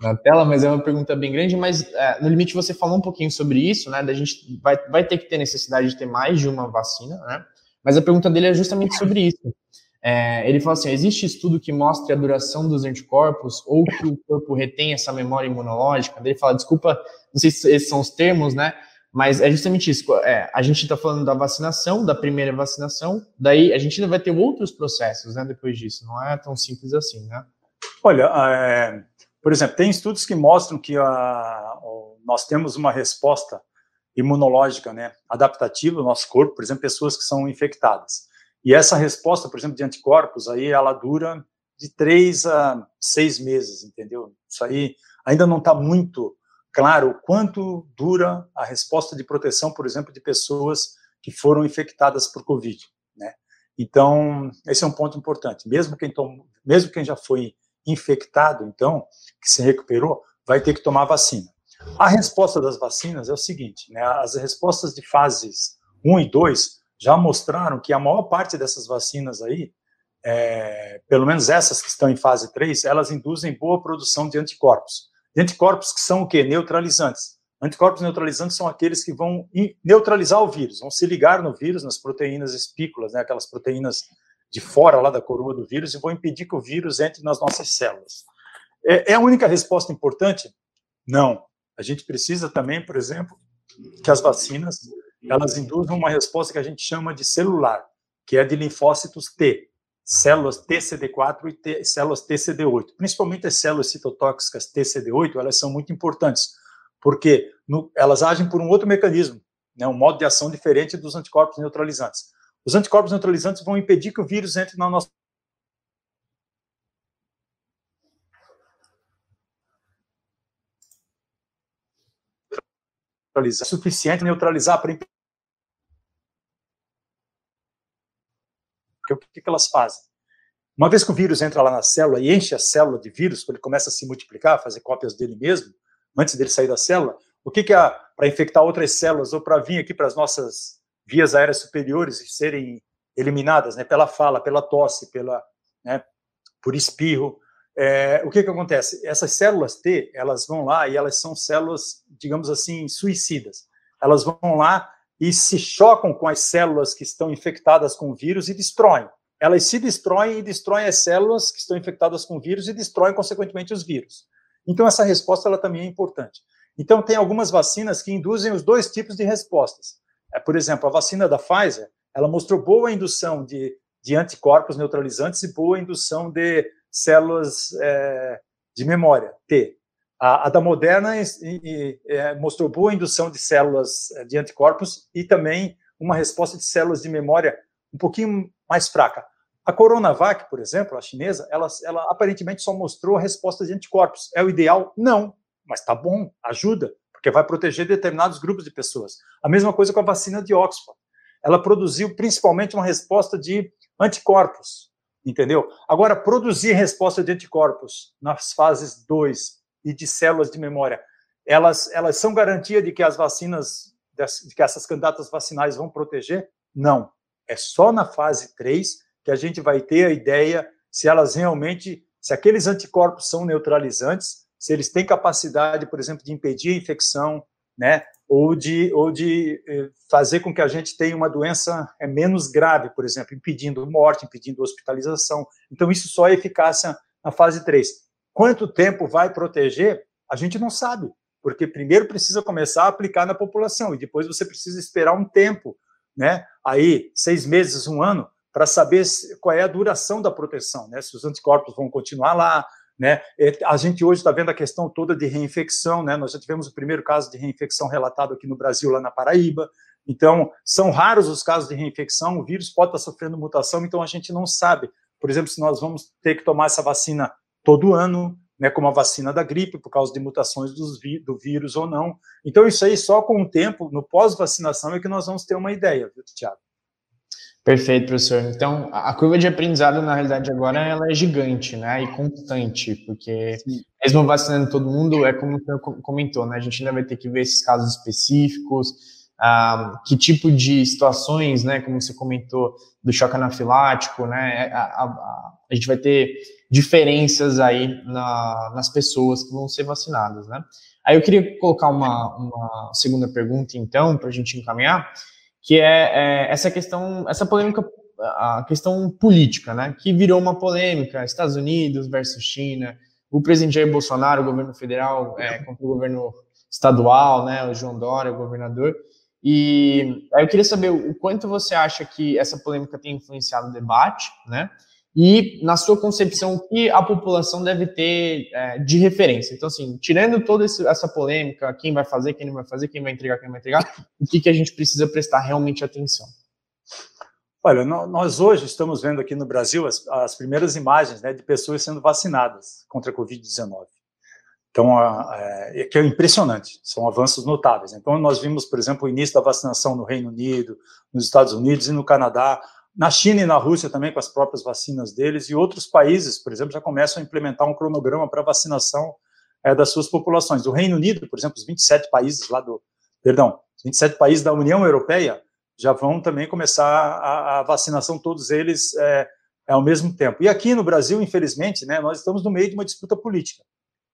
na tela, mas é uma pergunta bem grande, mas é, no limite você falou um pouquinho sobre isso, né? Da gente vai, vai ter que ter necessidade de ter mais de uma vacina, né? Mas a pergunta dele é justamente sobre isso. É, ele fala assim: existe estudo que mostre a duração dos anticorpos ou que o corpo retém essa memória imunológica? Ele fala, desculpa, não sei se esses são os termos, né? Mas é justamente isso. É, a gente está falando da vacinação, da primeira vacinação, daí a gente ainda vai ter outros processos, né? Depois disso, não é tão simples assim, né? Olha, é, por exemplo, tem estudos que mostram que a, nós temos uma resposta imunológica, né, adaptativa no nosso corpo, por exemplo, pessoas que são infectadas. E essa resposta, por exemplo, de anticorpos, aí ela dura de três a seis meses, entendeu? Isso aí ainda não está muito claro quanto dura a resposta de proteção, por exemplo, de pessoas que foram infectadas por Covid, né? Então, esse é um ponto importante. Mesmo quem, tom, mesmo quem já foi infectado, então, que se recuperou, vai ter que tomar vacina. A resposta das vacinas é o seguinte, né, as respostas de fases 1 e 2 já mostraram que a maior parte dessas vacinas aí, é, pelo menos essas que estão em fase 3, elas induzem boa produção de anticorpos. De anticorpos que são o quê? Neutralizantes. Anticorpos neutralizantes são aqueles que vão neutralizar o vírus, vão se ligar no vírus, nas proteínas espículas, né, aquelas proteínas de fora lá da coroa do vírus, e vão impedir que o vírus entre nas nossas células. É, é a única resposta importante? Não. A gente precisa também, por exemplo, que as vacinas elas induzam uma resposta que a gente chama de celular, que é de linfócitos T, células TCD4 e T, células TCD8. Principalmente as células citotóxicas TCD8, elas são muito importantes, porque no, elas agem por um outro mecanismo, né, um modo de ação diferente dos anticorpos neutralizantes. Os anticorpos neutralizantes vão impedir que o vírus entre na nossa neutralizar, é suficiente neutralizar para o que, que elas fazem? Uma vez que o vírus entra lá na célula e enche a célula de vírus, quando ele começa a se multiplicar, fazer cópias dele mesmo, antes dele sair da célula, o que, que é para infectar outras células ou para vir aqui para as nossas vias aéreas superiores serem eliminadas, né, pela fala, pela tosse, pela, né, por espirro, é, o que, que acontece? Essas células T, elas vão lá e elas são células, digamos assim, suicidas. Elas vão lá e se chocam com as células que estão infectadas com o vírus e destroem. Elas se destroem e destroem as células que estão infectadas com o vírus e destroem, consequentemente, os vírus. Então, essa resposta ela também é importante. Então, tem algumas vacinas que induzem os dois tipos de respostas. É, por exemplo, a vacina da Pfizer, ela mostrou boa indução de, de anticorpos neutralizantes e boa indução de células é, de memória, T. A, a da Moderna e, e, é, mostrou boa indução de células é, de anticorpos e também uma resposta de células de memória um pouquinho mais fraca. A Coronavac, por exemplo, a chinesa, ela, ela aparentemente só mostrou a resposta de anticorpos. É o ideal? Não, mas tá bom, ajuda, porque vai proteger determinados grupos de pessoas. A mesma coisa com a vacina de Oxford. Ela produziu principalmente uma resposta de anticorpos, entendeu? Agora, produzir resposta de anticorpos nas fases 2 e de células de memória, elas, elas são garantia de que as vacinas, de que essas candidatas vacinais vão proteger? Não. É só na fase 3 que a gente vai ter a ideia se elas realmente, se aqueles anticorpos são neutralizantes, se eles têm capacidade, por exemplo, de impedir a infecção, né? ou de, ou de eh, fazer com que a gente tenha uma doença é, menos grave, por exemplo, impedindo morte, impedindo hospitalização. Então, isso só é eficácia na fase 3. Quanto tempo vai proteger? A gente não sabe, porque primeiro precisa começar a aplicar na população e depois você precisa esperar um tempo, né? Aí, seis meses, um ano, para saber qual é a duração da proteção, né? Se os anticorpos vão continuar lá, né? A gente hoje está vendo a questão toda de reinfecção, né? nós já tivemos o primeiro caso de reinfecção relatado aqui no Brasil, lá na Paraíba. Então, são raros os casos de reinfecção, o vírus pode estar sofrendo mutação, então a gente não sabe, por exemplo, se nós vamos ter que tomar essa vacina todo ano, né, como a vacina da gripe, por causa de mutações do vírus ou não. Então, isso aí só com o tempo, no pós-vacinação, é que nós vamos ter uma ideia, viu, Tiago? Perfeito, professor. Então, a curva de aprendizado, na realidade, agora ela é gigante, né, e constante, porque Sim. mesmo vacinando todo mundo, é como o senhor comentou, né, a gente ainda vai ter que ver esses casos específicos, ah, que tipo de situações, né, como você comentou, do choque anafilático, né, a, a, a gente vai ter diferenças aí na, nas pessoas que vão ser vacinadas, né. Aí eu queria colocar uma, uma segunda pergunta, então, para a gente encaminhar, que é, é, essa questão, essa polêmica, a questão política, né, que virou uma polêmica, Estados Unidos versus China, o presidente Jair Bolsonaro, o governo federal é, contra o governo estadual, né, o João Dória, o governador, e aí eu queria saber o quanto você acha que essa polêmica tem influenciado o debate, né, e, na sua concepção, o que a população deve ter é, de referência? Então, assim, tirando toda essa polêmica, quem vai fazer, quem não vai fazer, quem vai entregar, quem não vai entregar, o que, que a gente precisa prestar realmente atenção? Olha, nós hoje estamos vendo aqui no Brasil as, as primeiras imagens né, de pessoas sendo vacinadas contra a Covid-19. Então, é, que é impressionante, são avanços notáveis. Então, nós vimos, por exemplo, o início da vacinação no Reino Unido, nos Estados Unidos e no Canadá, na China e na Rússia também, com as próprias vacinas deles, e outros países, por exemplo, já começam a implementar um cronograma para vacinação é, das suas populações. O Reino Unido, por exemplo, os 27 países lá do. Perdão, os 27 países da União Europeia já vão também começar a, a vacinação, todos eles é, ao mesmo tempo. E aqui no Brasil, infelizmente, né, nós estamos no meio de uma disputa política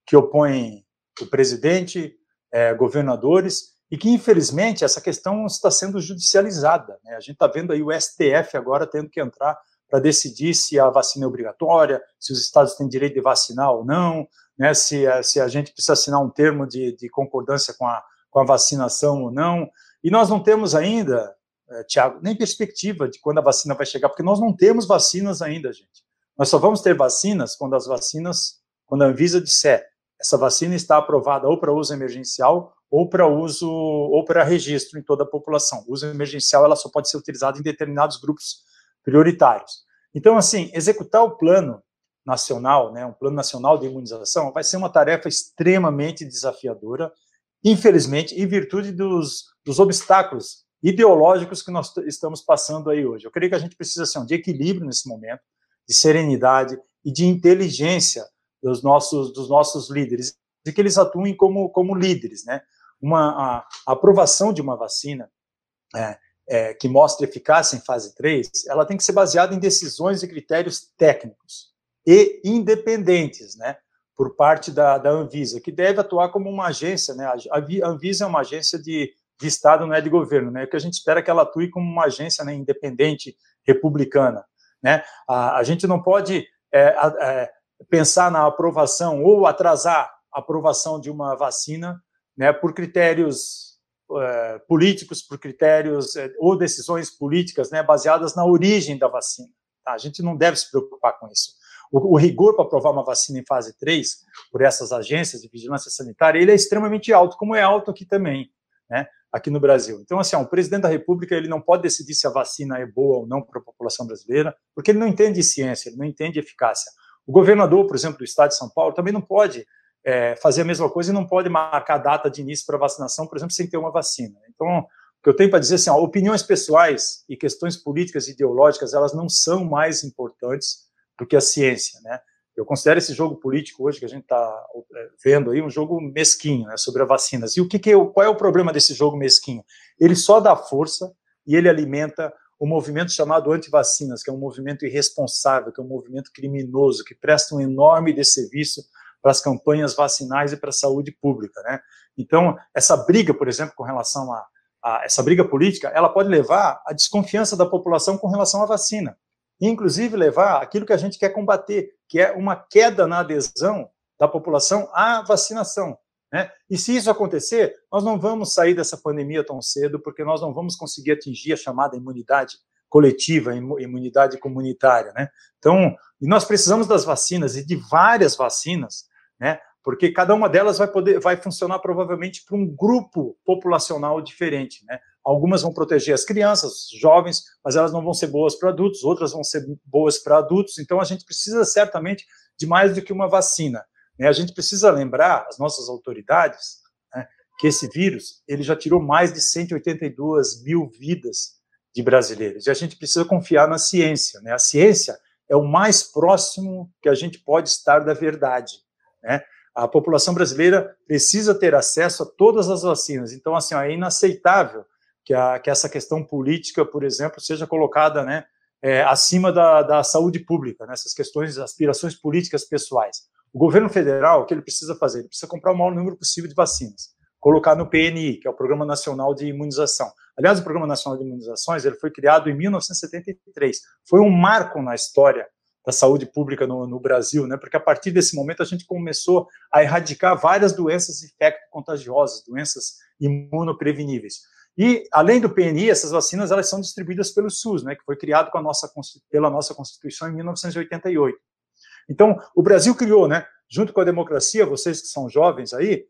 que opõe o presidente é, governadores, e que, infelizmente, essa questão está sendo judicializada. Né? A gente está vendo aí o STF agora tendo que entrar para decidir se a vacina é obrigatória, se os estados têm direito de vacinar ou não, né? se, se a gente precisa assinar um termo de, de concordância com a, com a vacinação ou não. E nós não temos ainda, é, Tiago, nem perspectiva de quando a vacina vai chegar, porque nós não temos vacinas ainda, gente. Nós só vamos ter vacinas quando as vacinas, quando a Anvisa disser essa vacina está aprovada ou para uso emergencial ou para uso ou para registro em toda a população. O uso emergencial ela só pode ser utilizada em determinados grupos prioritários. Então, assim, executar o plano nacional, né, um plano nacional de imunização, vai ser uma tarefa extremamente desafiadora, infelizmente, em virtude dos, dos obstáculos ideológicos que nós estamos passando aí hoje. Eu creio que a gente precisa assim, de equilíbrio nesse momento, de serenidade e de inteligência dos nossos, dos nossos líderes, de que eles atuem como, como líderes. Né? Uma, a, aprovação de uma vacina é, é, que mostre eficácia em fase 3, ela tem que ser baseada em decisões e critérios técnicos e independentes, né? por parte da, da Anvisa, que deve atuar como uma agência, né? A Anvisa é uma agência de, de Estado, não é de governo, né? O que a gente espera é que ela atue como uma agência né, independente, republicana, né? A, a gente não pode é, é, pensar na aprovação ou atrasar a aprovação de uma vacina né, por critérios é, políticos, por critérios é, ou decisões políticas né, baseadas na origem da vacina. Tá? A gente não deve se preocupar com isso. O, o rigor para aprovar uma vacina em fase 3 por essas agências de vigilância sanitária, ele é extremamente alto, como é alto aqui também, né, aqui no Brasil. Então, assim, ó, o presidente da República ele não pode decidir se a vacina é boa ou não para a população brasileira, porque ele não entende ciência, ele não entende eficácia. O governador, por exemplo, do estado de São Paulo, também não pode é, fazer a mesma coisa e não pode marcar data de início para vacinação, por exemplo, sem ter uma vacina. Então, o que eu tenho para dizer assim, ó, opiniões pessoais e questões políticas e ideológicas, elas não são mais importantes do que a ciência, né? Eu considero esse jogo político hoje que a gente está é, vendo aí um jogo mesquinho, né, sobre as vacinas. E o que, que é, qual é o problema desse jogo mesquinho? Ele só dá força e ele alimenta o um movimento chamado anti-vacinas, que é um movimento irresponsável, que é um movimento criminoso, que presta um enorme desserviço para as campanhas vacinais e para a saúde pública, né? Então, essa briga, por exemplo, com relação a, a essa briga política, ela pode levar à desconfiança da população com relação à vacina, e inclusive levar aquilo que a gente quer combater, que é uma queda na adesão da população à vacinação. Né? E se isso acontecer, nós não vamos sair dessa pandemia tão cedo, porque nós não vamos conseguir atingir a chamada imunidade coletiva, imunidade comunitária. Né? Então, nós precisamos das vacinas e de várias vacinas, né? porque cada uma delas vai poder, vai funcionar provavelmente para um grupo populacional diferente. Né? Algumas vão proteger as crianças, jovens, mas elas não vão ser boas para adultos, outras vão ser boas para adultos. Então, a gente precisa certamente de mais do que uma vacina. Né? A gente precisa lembrar, as nossas autoridades, né, que esse vírus ele já tirou mais de 182 mil vidas de brasileiros. E a gente precisa confiar na ciência. Né? A ciência é o mais próximo que a gente pode estar da verdade. Né? A população brasileira precisa ter acesso a todas as vacinas. Então, assim, ó, é inaceitável que, a, que essa questão política, por exemplo, seja colocada né, é, acima da, da saúde pública, nessas né, questões, aspirações políticas pessoais. O governo federal, o que ele precisa fazer? Ele precisa comprar o maior número possível de vacinas, colocar no PNI, que é o Programa Nacional de Imunização. Aliás, o Programa Nacional de Imunizações ele foi criado em 1973. Foi um marco na história da saúde pública no, no, Brasil, né? Porque a partir desse momento a gente começou a erradicar várias doenças infecto-contagiosas, doenças imunopreveníveis. E além do PNI, essas vacinas elas são distribuídas pelo SUS, né? Que foi criado com a nossa, pela nossa Constituição em 1988. Então, o Brasil criou, né, junto com a democracia, vocês que são jovens aí,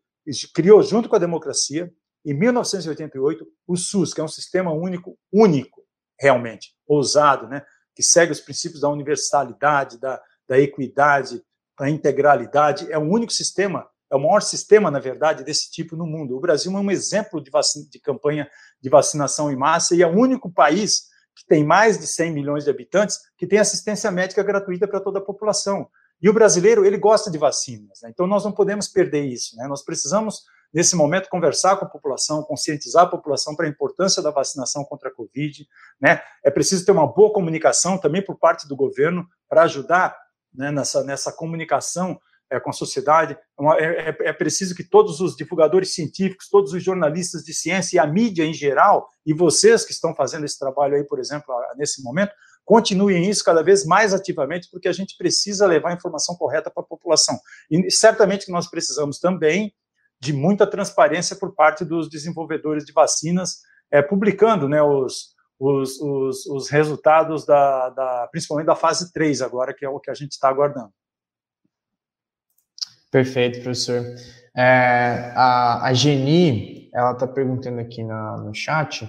criou junto com a democracia, em 1988, o SUS, que é um sistema único, único, realmente, ousado, né, que segue os princípios da universalidade, da, da equidade, da integralidade, é o único sistema, é o maior sistema, na verdade, desse tipo no mundo. O Brasil é um exemplo de, vacina, de campanha de vacinação em massa e é o único país que tem mais de 100 milhões de habitantes, que tem assistência médica gratuita para toda a população. E o brasileiro, ele gosta de vacinas, né? então nós não podemos perder isso. Né? Nós precisamos, nesse momento, conversar com a população, conscientizar a população para a importância da vacinação contra a Covid. Né? É preciso ter uma boa comunicação também por parte do governo para ajudar né, nessa, nessa comunicação é, com a sociedade. É, é, é, preciso que todos os divulgadores científicos, todos os jornalistas de ciência e a mídia em geral, e vocês que estão fazendo esse trabalho aí, por exemplo, nesse momento, continuem isso cada vez mais ativamente, porque a gente precisa levar a informação correta para a população. E certamente que nós precisamos também de muita transparência por parte dos desenvolvedores de vacinas, é, publicando né, os, os, os, os resultados, da, da, principalmente da fase 3 agora, que é o que a gente está aguardando. Perfeito, professor. É, a, a Geni, ela está perguntando aqui na, no chat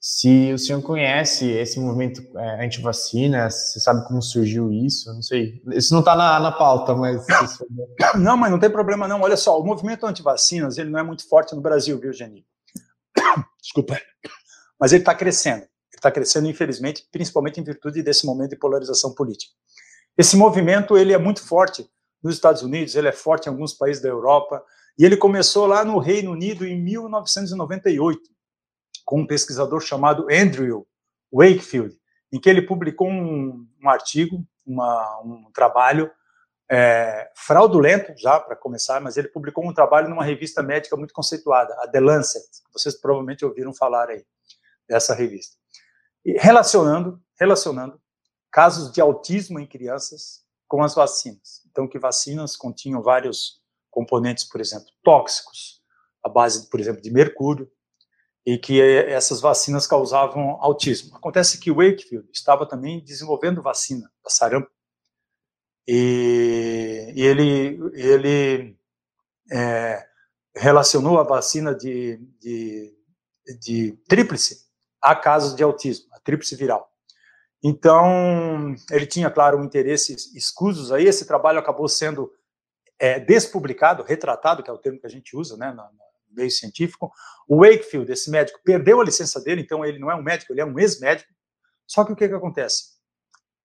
se o senhor conhece esse movimento é, anti-vacina, você sabe como surgiu isso? Não sei. Isso não está na, na pauta, mas. Não, mas não tem problema não. Olha só, o movimento anti-vacinas ele não é muito forte no Brasil, viu, Geni? Desculpa. Mas ele está crescendo. Ele está crescendo, infelizmente, principalmente em virtude desse momento de polarização política. Esse movimento ele é muito forte nos Estados Unidos, ele é forte em alguns países da Europa, e ele começou lá no Reino Unido em 1998, com um pesquisador chamado Andrew Wakefield, em que ele publicou um, um artigo, uma, um trabalho é, fraudulento, já para começar, mas ele publicou um trabalho numa revista médica muito conceituada, a The Lancet, que vocês provavelmente ouviram falar aí, dessa revista. E relacionando, relacionando casos de autismo em crianças com as vacinas. Então, que vacinas continham vários componentes, por exemplo, tóxicos, a base, por exemplo, de mercúrio, e que essas vacinas causavam autismo. Acontece que Wakefield estava também desenvolvendo vacina da sarampo, e, e ele, ele é, relacionou a vacina de, de, de tríplice a casos de autismo, a tríplice viral. Então, ele tinha, claro, um interesse escusos aí, esse trabalho acabou sendo é, despublicado, retratado, que é o termo que a gente usa né, no meio científico. O Wakefield, esse médico, perdeu a licença dele, então ele não é um médico, ele é um ex-médico. Só que o que, que acontece?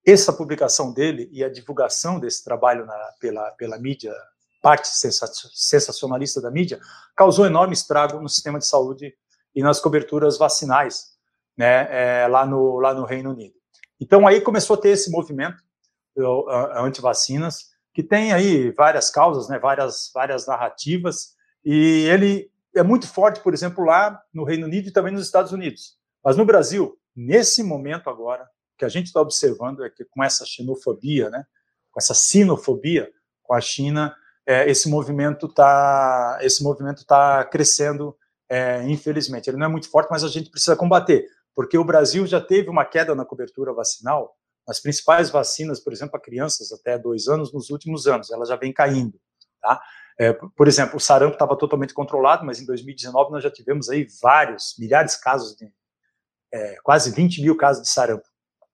Essa publicação dele e a divulgação desse trabalho na, pela, pela mídia, parte sensacionalista da mídia, causou enorme estrago no sistema de saúde e nas coberturas vacinais né, é, lá, no, lá no Reino Unido. Então aí começou a ter esse movimento anti-vacinas, que tem aí várias causas, né, várias, várias narrativas, e ele é muito forte, por exemplo, lá no Reino Unido e também nos Estados Unidos. Mas no Brasil, nesse momento agora, o que a gente está observando é que com essa xenofobia, né, com essa sinofobia com a China, é, esse movimento está esse movimento tá crescendo, é, infelizmente. Ele não é muito forte, mas a gente precisa combater porque o Brasil já teve uma queda na cobertura vacinal, nas principais vacinas, por exemplo, a crianças até dois anos, nos últimos anos, ela já vem caindo. Tá? É, por exemplo, o sarampo estava totalmente controlado, mas em 2019 nós já tivemos aí vários, milhares de casos, de, é, quase 20 mil casos de sarampo,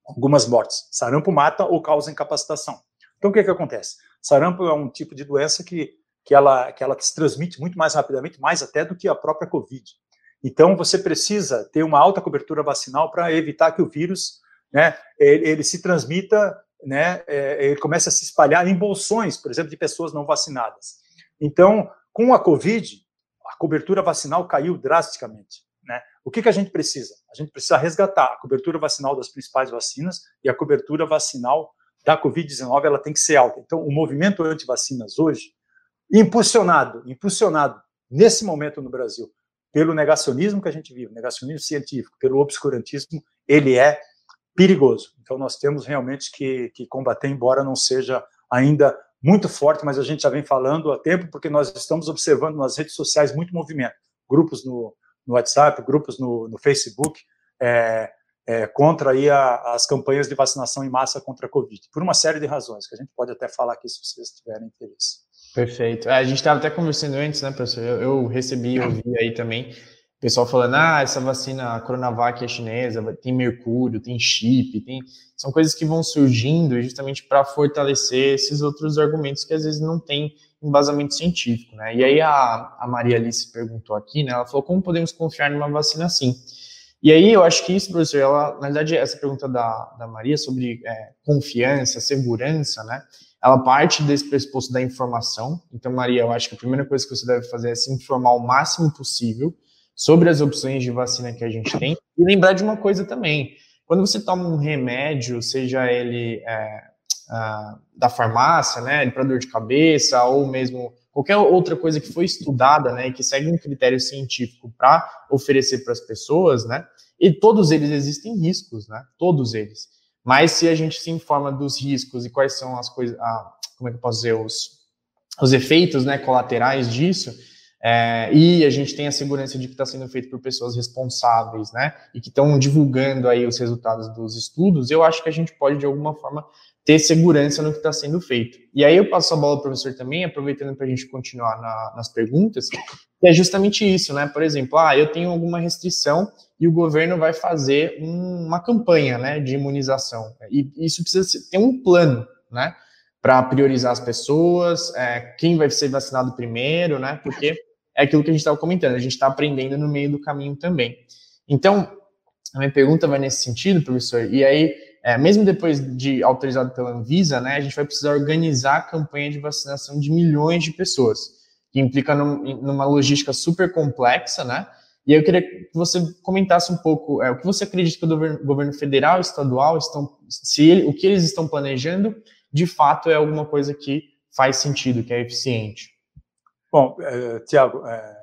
algumas mortes. Sarampo mata ou causa incapacitação. Então, o que, que acontece? Sarampo é um tipo de doença que, que, ela, que ela se transmite muito mais rapidamente, mais até do que a própria Covid. Então, você precisa ter uma alta cobertura vacinal para evitar que o vírus né, ele, ele se transmita, né, é, ele comece a se espalhar em bolsões, por exemplo, de pessoas não vacinadas. Então, com a Covid, a cobertura vacinal caiu drasticamente. Né? O que, que a gente precisa? A gente precisa resgatar a cobertura vacinal das principais vacinas e a cobertura vacinal da Covid-19 ela tem que ser alta. Então, o movimento anti-vacinas hoje, impulsionado, impulsionado nesse momento no Brasil pelo negacionismo que a gente vive, negacionismo científico, pelo obscurantismo, ele é perigoso. Então nós temos realmente que, que combater, embora não seja ainda muito forte, mas a gente já vem falando há tempo, porque nós estamos observando nas redes sociais muito movimento, grupos no, no WhatsApp, grupos no, no Facebook, é, é, contra aí a, as campanhas de vacinação em massa contra a Covid, por uma série de razões, que a gente pode até falar aqui se vocês tiverem interesse. Perfeito. É, a gente estava até conversando antes, né, professor? Eu, eu recebi, ouvi aí também, pessoal falando, ah, essa vacina a Coronavac é chinesa, tem mercúrio, tem chip, tem... São coisas que vão surgindo justamente para fortalecer esses outros argumentos que às vezes não tem embasamento científico, né? E aí a, a Maria Alice perguntou aqui, né? Ela falou, como podemos confiar numa vacina assim? E aí eu acho que isso, professor, ela, na verdade, essa pergunta da, da Maria sobre é, confiança, segurança, né? ela parte desse pressuposto da informação. Então, Maria, eu acho que a primeira coisa que você deve fazer é se informar o máximo possível sobre as opções de vacina que a gente tem e lembrar de uma coisa também. Quando você toma um remédio, seja ele é, da farmácia, né, para dor de cabeça, ou mesmo qualquer outra coisa que foi estudada, né, que segue um critério científico para oferecer para as pessoas, né, e todos eles existem riscos, né, todos eles. Mas se a gente se informa dos riscos e quais são as coisas, como é que eu posso dizer, os, os efeitos, né, colaterais disso, é, e a gente tem a segurança de que está sendo feito por pessoas responsáveis, né, e que estão divulgando aí os resultados dos estudos, eu acho que a gente pode, de alguma forma, ter segurança no que está sendo feito. E aí eu passo a bola para o professor também, aproveitando para a gente continuar na, nas perguntas, que é justamente isso, né, por exemplo, ah, eu tenho alguma restrição e o governo vai fazer um, uma campanha, né, de imunização, e isso precisa ter um plano, né, para priorizar as pessoas, é, quem vai ser vacinado primeiro, né, porque é aquilo que a gente estava comentando, a gente está aprendendo no meio do caminho também. Então, a minha pergunta vai nesse sentido, professor, e aí, é, mesmo depois de autorizado pela Anvisa, né, a gente vai precisar organizar a campanha de vacinação de milhões de pessoas, que implica num, numa logística super complexa, né, e eu queria que você comentasse um pouco é, o que você acredita que o governo, governo federal e estadual estão, se ele, o que eles estão planejando, de fato é alguma coisa que faz sentido, que é eficiente. Bom, é, Tiago, é,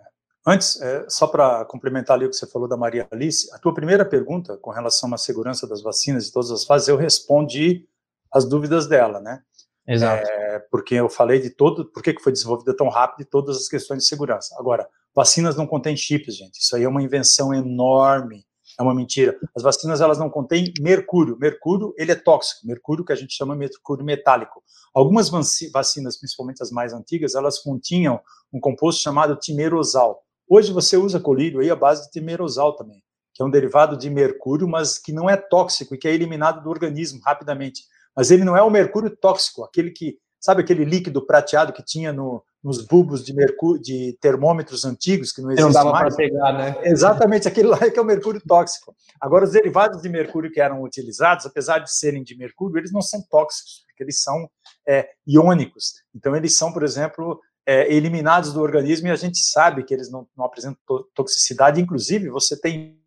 antes, é, só para complementar ali o que você falou da Maria Alice, a tua primeira pergunta com relação à segurança das vacinas e todas as fases, eu respondi as dúvidas dela, né? Exato. Porque eu falei de todo, por que foi desenvolvida tão rápido e todas as questões de segurança. Agora, vacinas não contêm chips, gente. Isso aí é uma invenção enorme, é uma mentira. As vacinas elas não contêm mercúrio. Mercúrio ele é tóxico. Mercúrio que a gente chama mercúrio metálico. Algumas vacinas, principalmente as mais antigas, elas continham um composto chamado timerosal. Hoje você usa colírio aí a base de timerosal também, que é um derivado de mercúrio, mas que não é tóxico e que é eliminado do organismo rapidamente. Mas ele não é o mercúrio tóxico, aquele que, sabe aquele líquido prateado que tinha no, nos bulbos de, mercúrio, de termômetros antigos, que não existem não dava para pegar, né? Exatamente, aquele lá é que é o mercúrio tóxico. Agora, os derivados de mercúrio que eram utilizados, apesar de serem de mercúrio, eles não são tóxicos, porque eles são é, iônicos. Então, eles são, por exemplo, é, eliminados do organismo e a gente sabe que eles não, não apresentam toxicidade. Inclusive, você tem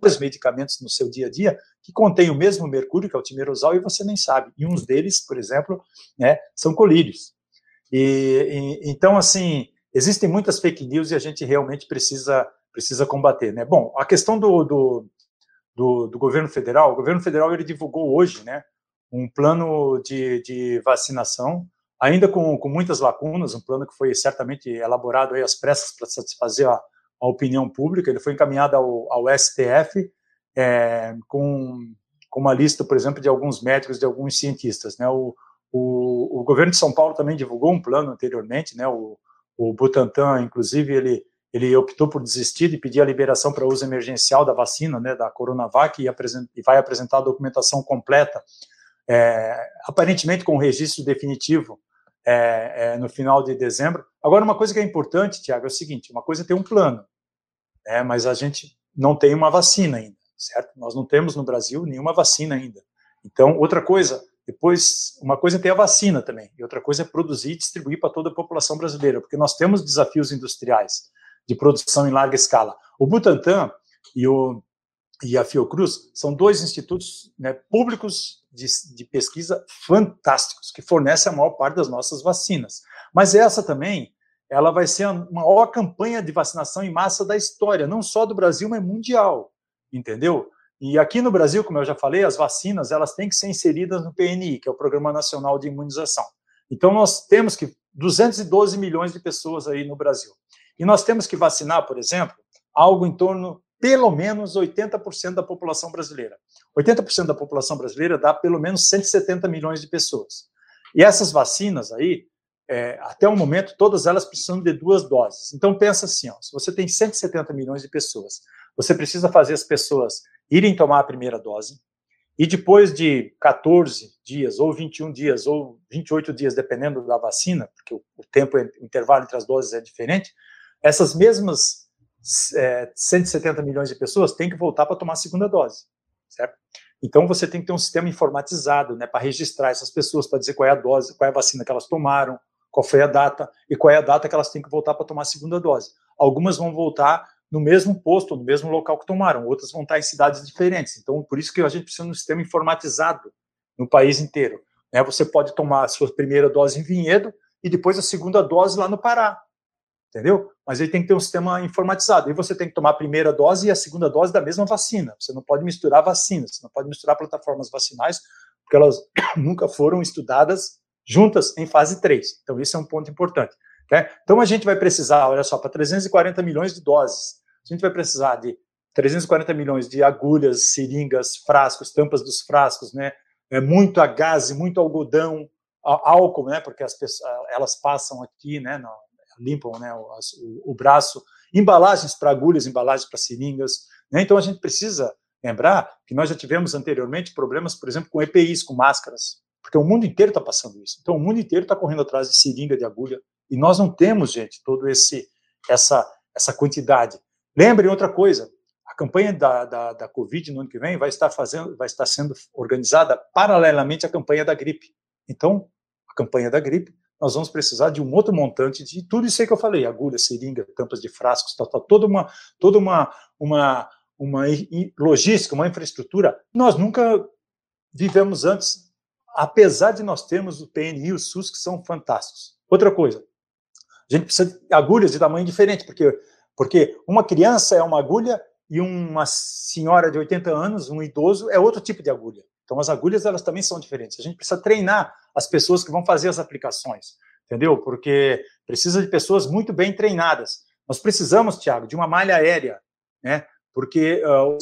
vários medicamentos no seu dia a dia que contêm o mesmo mercúrio, que é o timerosal, e você nem sabe. E uns deles, por exemplo, né, são colírios. E, e, então, assim, existem muitas fake news e a gente realmente precisa, precisa combater. Né? Bom, a questão do, do, do, do governo federal, o governo federal ele divulgou hoje né, um plano de, de vacinação, ainda com, com muitas lacunas, um plano que foi certamente elaborado aí às pressas para satisfazer a, a opinião pública, ele foi encaminhado ao, ao STF é, com, com uma lista, por exemplo, de alguns médicos, de alguns cientistas. Né? O, o, o governo de São Paulo também divulgou um plano anteriormente, né? o, o Butantan, inclusive, ele, ele optou por desistir de pedir a liberação para uso emergencial da vacina, né, da Coronavac, e, e vai apresentar a documentação completa, é, aparentemente com registro definitivo é, é, no final de dezembro. Agora, uma coisa que é importante, Tiago, é o seguinte: uma coisa é ter um plano, né, mas a gente não tem uma vacina ainda, certo? Nós não temos no Brasil nenhuma vacina ainda. Então, outra coisa, depois, uma coisa é ter a vacina também, e outra coisa é produzir e distribuir para toda a população brasileira, porque nós temos desafios industriais de produção em larga escala. O Butantan e, o, e a Fiocruz são dois institutos né, públicos de, de pesquisa fantásticos, que fornecem a maior parte das nossas vacinas. Mas essa também, ela vai ser a maior campanha de vacinação em massa da história, não só do Brasil, mas mundial, entendeu? E aqui no Brasil, como eu já falei, as vacinas elas têm que ser inseridas no PNI, que é o Programa Nacional de Imunização. Então nós temos que 212 milhões de pessoas aí no Brasil. E nós temos que vacinar, por exemplo, algo em torno pelo menos 80% da população brasileira. 80% da população brasileira dá pelo menos 170 milhões de pessoas. E essas vacinas aí, é, até o momento, todas elas precisam de duas doses. Então pensa assim, ó, se você tem 170 milhões de pessoas, você precisa fazer as pessoas irem tomar a primeira dose, e depois de 14 dias, ou 21 dias, ou 28 dias, dependendo da vacina, porque o, tempo, o intervalo entre as doses é diferente, essas mesmas é, 170 milhões de pessoas têm que voltar para tomar a segunda dose, certo? Então você tem que ter um sistema informatizado, né, para registrar essas pessoas, para dizer qual é a dose, qual é a vacina que elas tomaram, qual foi a data e qual é a data que elas têm que voltar para tomar a segunda dose. Algumas vão voltar no mesmo posto, no mesmo local que tomaram, outras vão estar em cidades diferentes. Então, por isso que a gente precisa de um sistema informatizado no país inteiro. Né? Você pode tomar a sua primeira dose em Vinhedo e depois a segunda dose lá no Pará. Entendeu? Mas aí tem que ter um sistema informatizado. E você tem que tomar a primeira dose e a segunda dose da mesma vacina. Você não pode misturar vacinas, você não pode misturar plataformas vacinais, porque elas nunca foram estudadas juntas em fase 3. Então, esse é um ponto importante. Né? Então, a gente vai precisar, olha só, para 340 milhões de doses, a gente vai precisar de 340 milhões de agulhas, seringas, frascos, tampas dos frascos, né? É muito a gás, muito algodão, álcool, né? Porque as pessoas, elas passam aqui, né? No, limpam, né? O, o, o braço, embalagens para agulhas, embalagens para seringas, né? Então a gente precisa lembrar que nós já tivemos anteriormente problemas, por exemplo, com EPIs, com máscaras, porque o mundo inteiro está passando isso. Então o mundo inteiro está correndo atrás de seringa, de agulha, e nós não temos, gente, todo esse essa essa quantidade. Lembrem outra coisa, a campanha da, da, da, Covid no ano que vem vai estar fazendo, vai estar sendo organizada paralelamente à campanha da gripe. Então, a campanha da gripe, nós vamos precisar de um outro montante de tudo isso aí que eu falei, agulha, seringa, tampas de frascos, tal, tal, toda uma, toda uma, uma, uma logística, uma infraestrutura. Nós nunca vivemos antes, apesar de nós termos o PNI e o SUS que são fantásticos. Outra coisa, a gente precisa de agulhas de tamanho diferente, porque porque uma criança é uma agulha e uma senhora de 80 anos, um idoso, é outro tipo de agulha. Então, as agulhas, elas também são diferentes. A gente precisa treinar as pessoas que vão fazer as aplicações, entendeu? Porque precisa de pessoas muito bem treinadas. Nós precisamos, Tiago, de uma malha aérea, né? Porque uh,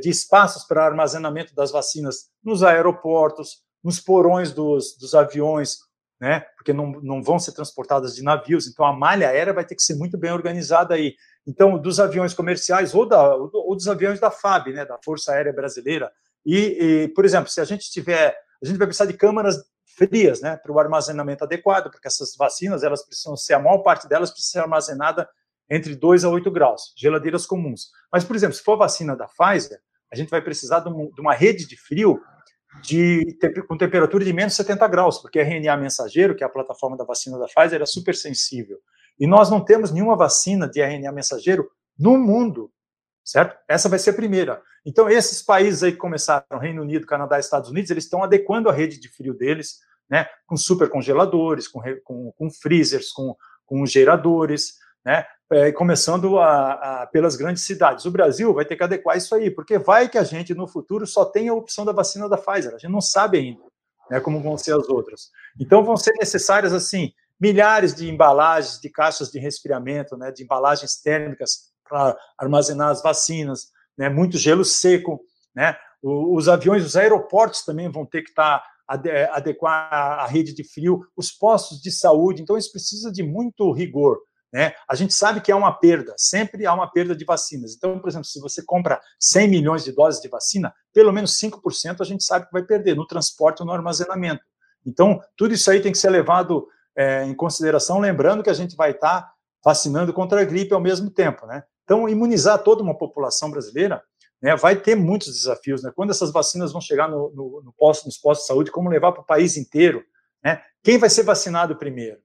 de espaços para armazenamento das vacinas nos aeroportos, nos porões dos, dos aviões, né? Porque não, não vão ser transportadas de navios. Então, a malha aérea vai ter que ser muito bem organizada aí. Então, dos aviões comerciais ou, da, ou dos aviões da FAB, né, da Força Aérea Brasileira. E, e, por exemplo, se a gente tiver, a gente vai precisar de câmaras frias, né, para o armazenamento adequado, porque essas vacinas, elas precisam ser, a maior parte delas precisa ser armazenada entre 2 a 8 graus, geladeiras comuns. Mas, por exemplo, se for vacina da Pfizer, a gente vai precisar de uma rede de frio de, com temperatura de menos 70 graus, porque RNA mensageiro, que é a plataforma da vacina da Pfizer, é super sensível. E nós não temos nenhuma vacina de RNA mensageiro no mundo, certo? Essa vai ser a primeira. Então, esses países aí que começaram, Reino Unido, Canadá, Estados Unidos, eles estão adequando a rede de frio deles, né, com supercongeladores, com, com, com freezers, com, com geradores, né, é, começando a, a, pelas grandes cidades. O Brasil vai ter que adequar isso aí, porque vai que a gente no futuro só tem a opção da vacina da Pfizer, a gente não sabe ainda né, como vão ser as outras. Então vão ser necessárias assim milhares de embalagens, de caixas de resfriamento, né, de embalagens térmicas para armazenar as vacinas, né, muito gelo seco, né, os aviões, os aeroportos também vão ter que estar tá adequar a rede de frio, os postos de saúde, então isso precisa de muito rigor. Né? A gente sabe que há uma perda, sempre há uma perda de vacinas. Então, por exemplo, se você compra 100 milhões de doses de vacina, pelo menos 5% a gente sabe que vai perder no transporte ou no armazenamento. Então, tudo isso aí tem que ser levado é, em consideração, lembrando que a gente vai estar tá vacinando contra a gripe ao mesmo tempo, né? Então, imunizar toda uma população brasileira né, vai ter muitos desafios, né? Quando essas vacinas vão chegar no, no, no posto, nos postos de saúde, como levar para o país inteiro, né? Quem vai ser vacinado primeiro?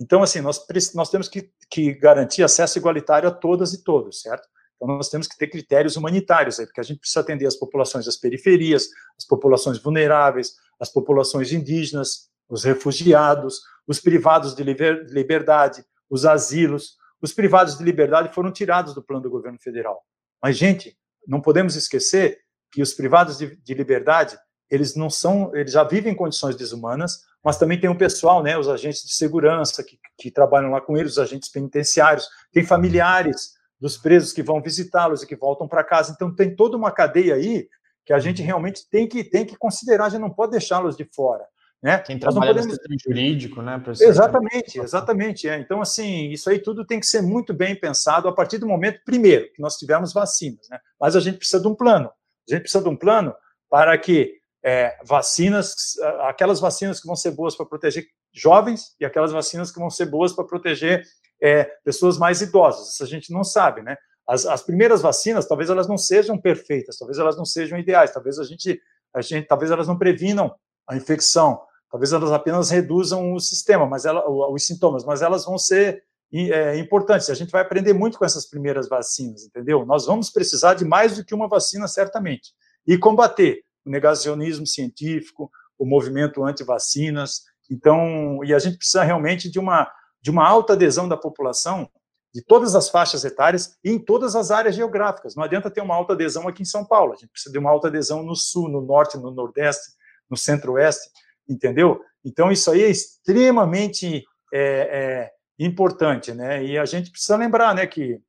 Então, assim, nós, nós temos que, que garantir acesso igualitário a todas e todos, certo? Então, nós temos que ter critérios humanitários aí, porque a gente precisa atender as populações das periferias, as populações vulneráveis, as populações indígenas, os refugiados, os privados de liberdade, os asilos. Os privados de liberdade foram tirados do plano do governo federal. Mas, gente, não podemos esquecer que os privados de, de liberdade, eles não são, eles já vivem em condições desumanas, mas também tem o pessoal, né, os agentes de segurança que, que trabalham lá com eles, os agentes penitenciários, tem familiares dos presos que vão visitá-los e que voltam para casa. Então tem toda uma cadeia aí que a gente realmente tem que tem que considerar, a gente não pode deixá-los de fora. Né? Quem trabalha podemos... no sistema jurídico, né? Exatamente, exatamente. É. Então, assim, isso aí tudo tem que ser muito bem pensado a partir do momento, primeiro, que nós tivermos vacinas, né? Mas a gente precisa de um plano. A gente precisa de um plano para que é, vacinas, aquelas vacinas que vão ser boas para proteger jovens e aquelas vacinas que vão ser boas para proteger é, pessoas mais idosas. Isso a gente não sabe, né? As, as, primeiras vacinas, talvez elas não sejam perfeitas, talvez elas não sejam ideais, talvez a gente, a gente talvez elas não previnam a infecção, talvez elas apenas reduzam o sistema, mas ela, os sintomas, mas elas vão ser é, importantes. A gente vai aprender muito com essas primeiras vacinas, entendeu? Nós vamos precisar de mais do que uma vacina, certamente. E combater o negacionismo científico, o movimento anti-vacinas. Então, e a gente precisa realmente de uma, de uma alta adesão da população de todas as faixas etárias e em todas as áreas geográficas. Não adianta ter uma alta adesão aqui em São Paulo, a gente precisa de uma alta adesão no sul, no norte, no nordeste, no centro-oeste, entendeu? Então, isso aí é extremamente é, é, importante, né? E a gente precisa lembrar, né, que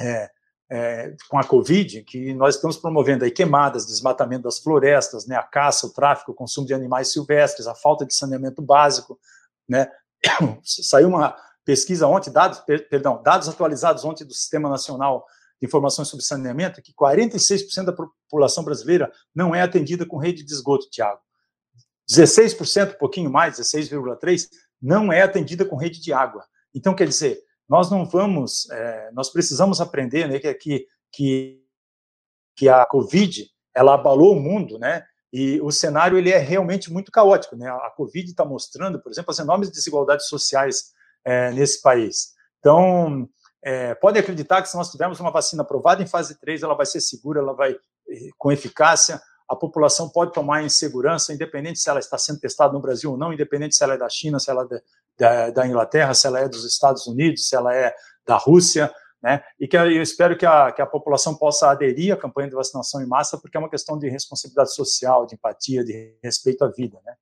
é, é, com a Covid, que nós estamos promovendo aí queimadas, desmatamento das florestas, né, a caça, o tráfico, o consumo de animais silvestres, a falta de saneamento básico, né? Saiu uma pesquisa ontem, dados, perdão, dados atualizados ontem do Sistema Nacional de Informações sobre Saneamento, que 46% da população brasileira não é atendida com rede de esgoto, Tiago. 16%, um pouquinho mais, 16,3%, não é atendida com rede de água. Então, quer dizer, nós não vamos, é, nós precisamos aprender né, que, que, que a Covid, ela abalou o mundo, né? E o cenário ele é realmente muito caótico, né? A Covid está mostrando, por exemplo, as enormes desigualdades sociais é, nesse país. Então, é, pode acreditar que se nós tivermos uma vacina aprovada em fase 3, ela vai ser segura, ela vai com eficácia, a população pode tomar em segurança, independente se ela está sendo testada no Brasil ou não, independente se ela é da China, se ela é da, da Inglaterra, se ela é dos Estados Unidos, se ela é da Rússia, né? E que eu espero que a, que a população possa aderir à campanha de vacinação em massa, porque é uma questão de responsabilidade social, de empatia, de respeito à vida, né?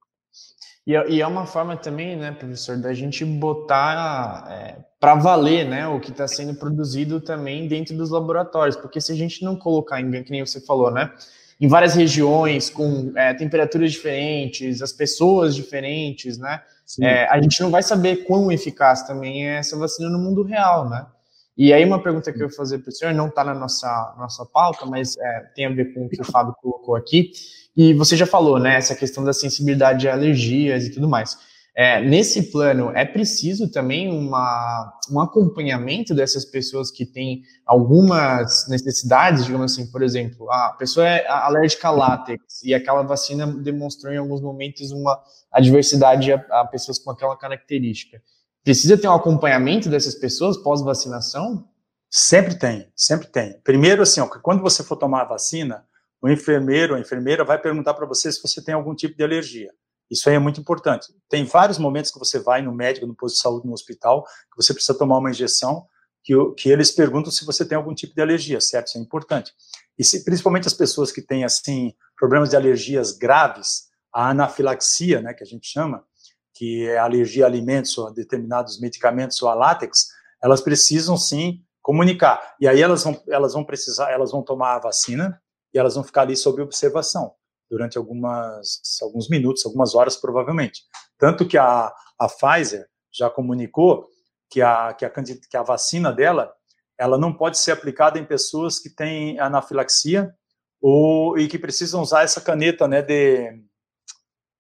E, é, e é uma forma também, né, professor, da gente botar é, para valer, né, o que está sendo produzido também dentro dos laboratórios, porque se a gente não colocar em, que nem você falou, né, em várias regiões com é, temperaturas diferentes, as pessoas diferentes, né, é, a gente não vai saber quão eficaz também é essa vacina no mundo real, né. E aí uma pergunta que eu vou fazer para o senhor, não está na nossa, nossa pauta, mas é, tem a ver com o que o Fábio colocou aqui, e você já falou, né, essa questão da sensibilidade a alergias e tudo mais. É, nesse plano, é preciso também uma, um acompanhamento dessas pessoas que têm algumas necessidades, digamos assim, por exemplo, a pessoa é alérgica a látex e aquela vacina demonstrou em alguns momentos uma adversidade a, a pessoas com aquela característica. Precisa ter um acompanhamento dessas pessoas pós-vacinação? Sempre tem, sempre tem. Primeiro, assim, ó, quando você for tomar a vacina, o enfermeiro, a enfermeira vai perguntar para você se você tem algum tipo de alergia. Isso aí é muito importante. Tem vários momentos que você vai no médico, no posto de saúde, no hospital, que você precisa tomar uma injeção, que, que eles perguntam se você tem algum tipo de alergia, certo? Isso é importante. E se, principalmente as pessoas que têm, assim, problemas de alergias graves, a anafilaxia, né, que a gente chama, que é alergia a alimentos ou a determinados medicamentos ou a látex, elas precisam sim comunicar. E aí elas vão, elas vão precisar, elas vão tomar a vacina, e elas vão ficar ali sob observação durante algumas, alguns minutos, algumas horas, provavelmente. Tanto que a, a Pfizer já comunicou que a, que, a, que a vacina dela ela não pode ser aplicada em pessoas que têm anafilaxia ou, e que precisam usar essa caneta né, de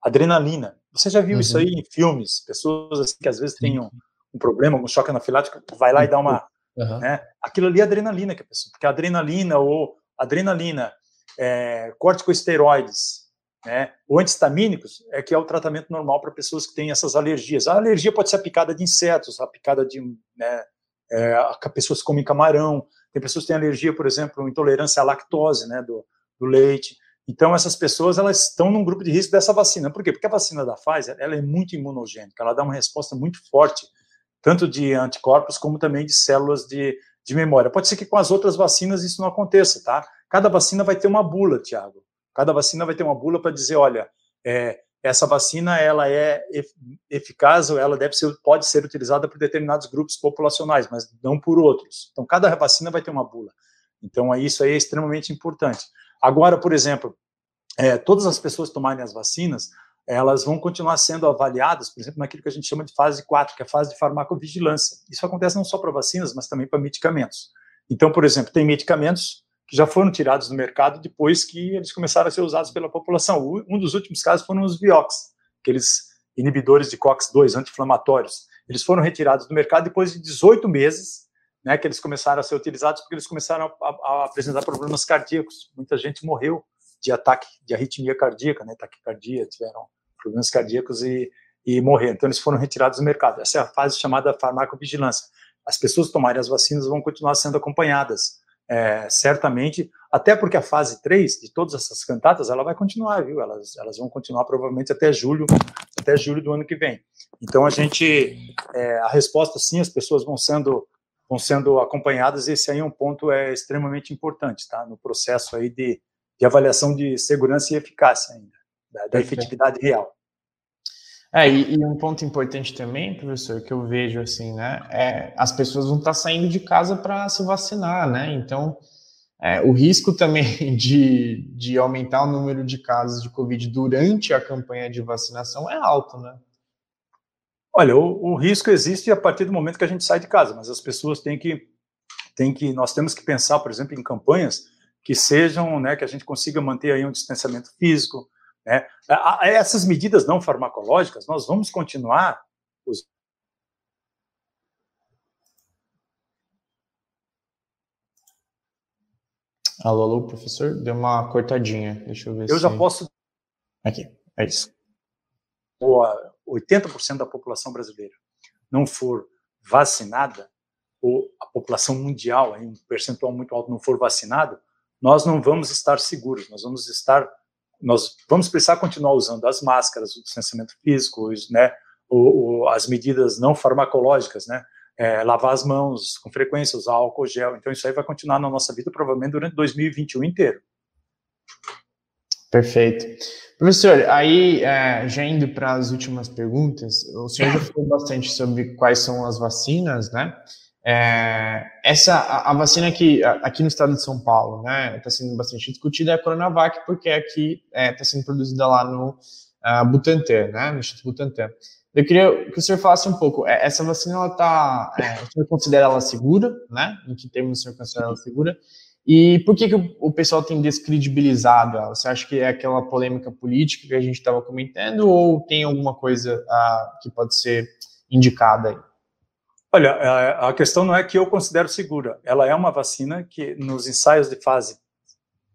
adrenalina. Você já viu uhum. isso aí em filmes? Pessoas assim, que às vezes têm um, um problema, um choque anafilático, vai lá e dá uma... Uhum. Né? Aquilo ali é adrenalina que a pessoa... Porque a adrenalina ou adrenalina é, corticosteroides, né, ou antistamínicos, é que é o tratamento normal para pessoas que têm essas alergias. A alergia pode ser a picada de insetos, a picada de, né, é, pessoas que comem camarão, tem pessoas que têm alergia, por exemplo, intolerância à lactose, né, do, do leite. Então, essas pessoas, elas estão num grupo de risco dessa vacina. Por quê? Porque a vacina da Pfizer, ela é muito imunogênica, ela dá uma resposta muito forte, tanto de anticorpos como também de células de, de memória. Pode ser que com as outras vacinas isso não aconteça, tá? Cada vacina vai ter uma bula, Tiago. Cada vacina vai ter uma bula para dizer, olha, é, essa vacina ela é eficaz ou ela deve ser, pode ser utilizada por determinados grupos populacionais, mas não por outros. Então, cada vacina vai ter uma bula. Então, isso aí é extremamente importante. Agora, por exemplo, é, todas as pessoas tomarem as vacinas, elas vão continuar sendo avaliadas, por exemplo, naquilo que a gente chama de fase 4, que é a fase de farmacovigilância. Isso acontece não só para vacinas, mas também para medicamentos. Então, por exemplo, tem medicamentos já foram tirados do mercado depois que eles começaram a ser usados pela população. Um dos últimos casos foram os Vioxx, aqueles inibidores de COX-2, anti-inflamatórios. Eles foram retirados do mercado depois de 18 meses, né, que eles começaram a ser utilizados porque eles começaram a, a apresentar problemas cardíacos. Muita gente morreu de ataque de arritmia cardíaca, né, taquicardia, tiveram problemas cardíacos e, e morreram. Então, eles foram retirados do mercado. Essa é a fase chamada farmacovigilância. As pessoas tomarem as vacinas vão continuar sendo acompanhadas é, certamente, até porque a fase 3 de todas essas cantatas, ela vai continuar, viu? Elas, elas vão continuar provavelmente até julho, até julho do ano que vem. Então, a gente, é, a resposta sim, as pessoas vão sendo, vão sendo acompanhadas, esse aí é um ponto é extremamente importante, tá? No processo aí de, de avaliação de segurança e eficácia ainda, da, da efetividade real. É, e, e, um ponto importante também, professor, que eu vejo assim, né, é as pessoas vão estar saindo de casa para se vacinar, né? Então, é, o risco também de, de aumentar o número de casos de Covid durante a campanha de vacinação é alto, né? Olha, o, o risco existe a partir do momento que a gente sai de casa, mas as pessoas têm que, têm que, nós temos que pensar, por exemplo, em campanhas que sejam, né, que a gente consiga manter aí um distanciamento físico, né? Essas medidas não farmacológicas, nós vamos continuar usando. Alô, alô, professor? Deu uma cortadinha. Deixa eu ver eu se... já posso. Aqui, é isso. 80% da população brasileira não for vacinada, ou a população mundial, um percentual muito alto, não for vacinado, nós não vamos estar seguros, nós vamos estar nós vamos precisar continuar usando as máscaras, o distanciamento físico, né, o, o, as medidas não farmacológicas, né, é, lavar as mãos com frequência, usar álcool gel. Então, isso aí vai continuar na nossa vida provavelmente durante 2021 inteiro. Perfeito. Professor, aí, é, já indo para as últimas perguntas, o senhor já falou bastante sobre quais são as vacinas, né? É, essa a, a, vacina que aqui no estado de São Paulo, né, está sendo bastante discutida é a Coronavac porque aqui está é, tá sendo produzida lá no uh, Butantan, né, no Instituto Butantan. Eu queria que o senhor falasse um pouco. É, essa vacina ela está, é, o senhor considera ela segura, né? Em que termos o senhor considera ela segura? E por que, que o, pessoal tem descredibilizado ela? Você acha que é aquela polêmica política que a gente estava comentando ou tem alguma coisa uh, que pode ser indicada aí? Olha, a questão não é que eu considero segura. Ela é uma vacina que, nos ensaios de fase,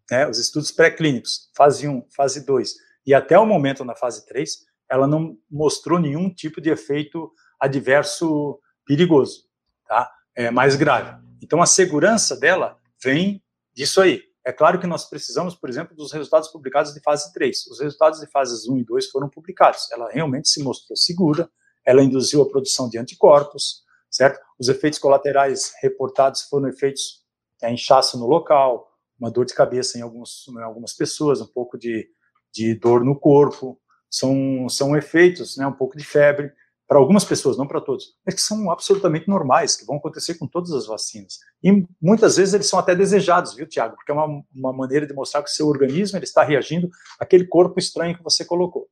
né, os estudos pré-clínicos, fase 1, fase 2, e até o momento na fase 3, ela não mostrou nenhum tipo de efeito adverso perigoso, tá? É mais grave. Então, a segurança dela vem disso aí. É claro que nós precisamos, por exemplo, dos resultados publicados de fase 3. Os resultados de fases 1 e 2 foram publicados. Ela realmente se mostrou segura, ela induziu a produção de anticorpos, certo? Os efeitos colaterais reportados foram efeitos é, inchaço no local, uma dor de cabeça em, alguns, em algumas pessoas, um pouco de, de dor no corpo, são, são efeitos, né, um pouco de febre, para algumas pessoas, não para todos, mas que são absolutamente normais, que vão acontecer com todas as vacinas. E muitas vezes eles são até desejados, viu, Tiago? Porque é uma, uma maneira de mostrar que o seu organismo ele está reagindo àquele corpo estranho que você colocou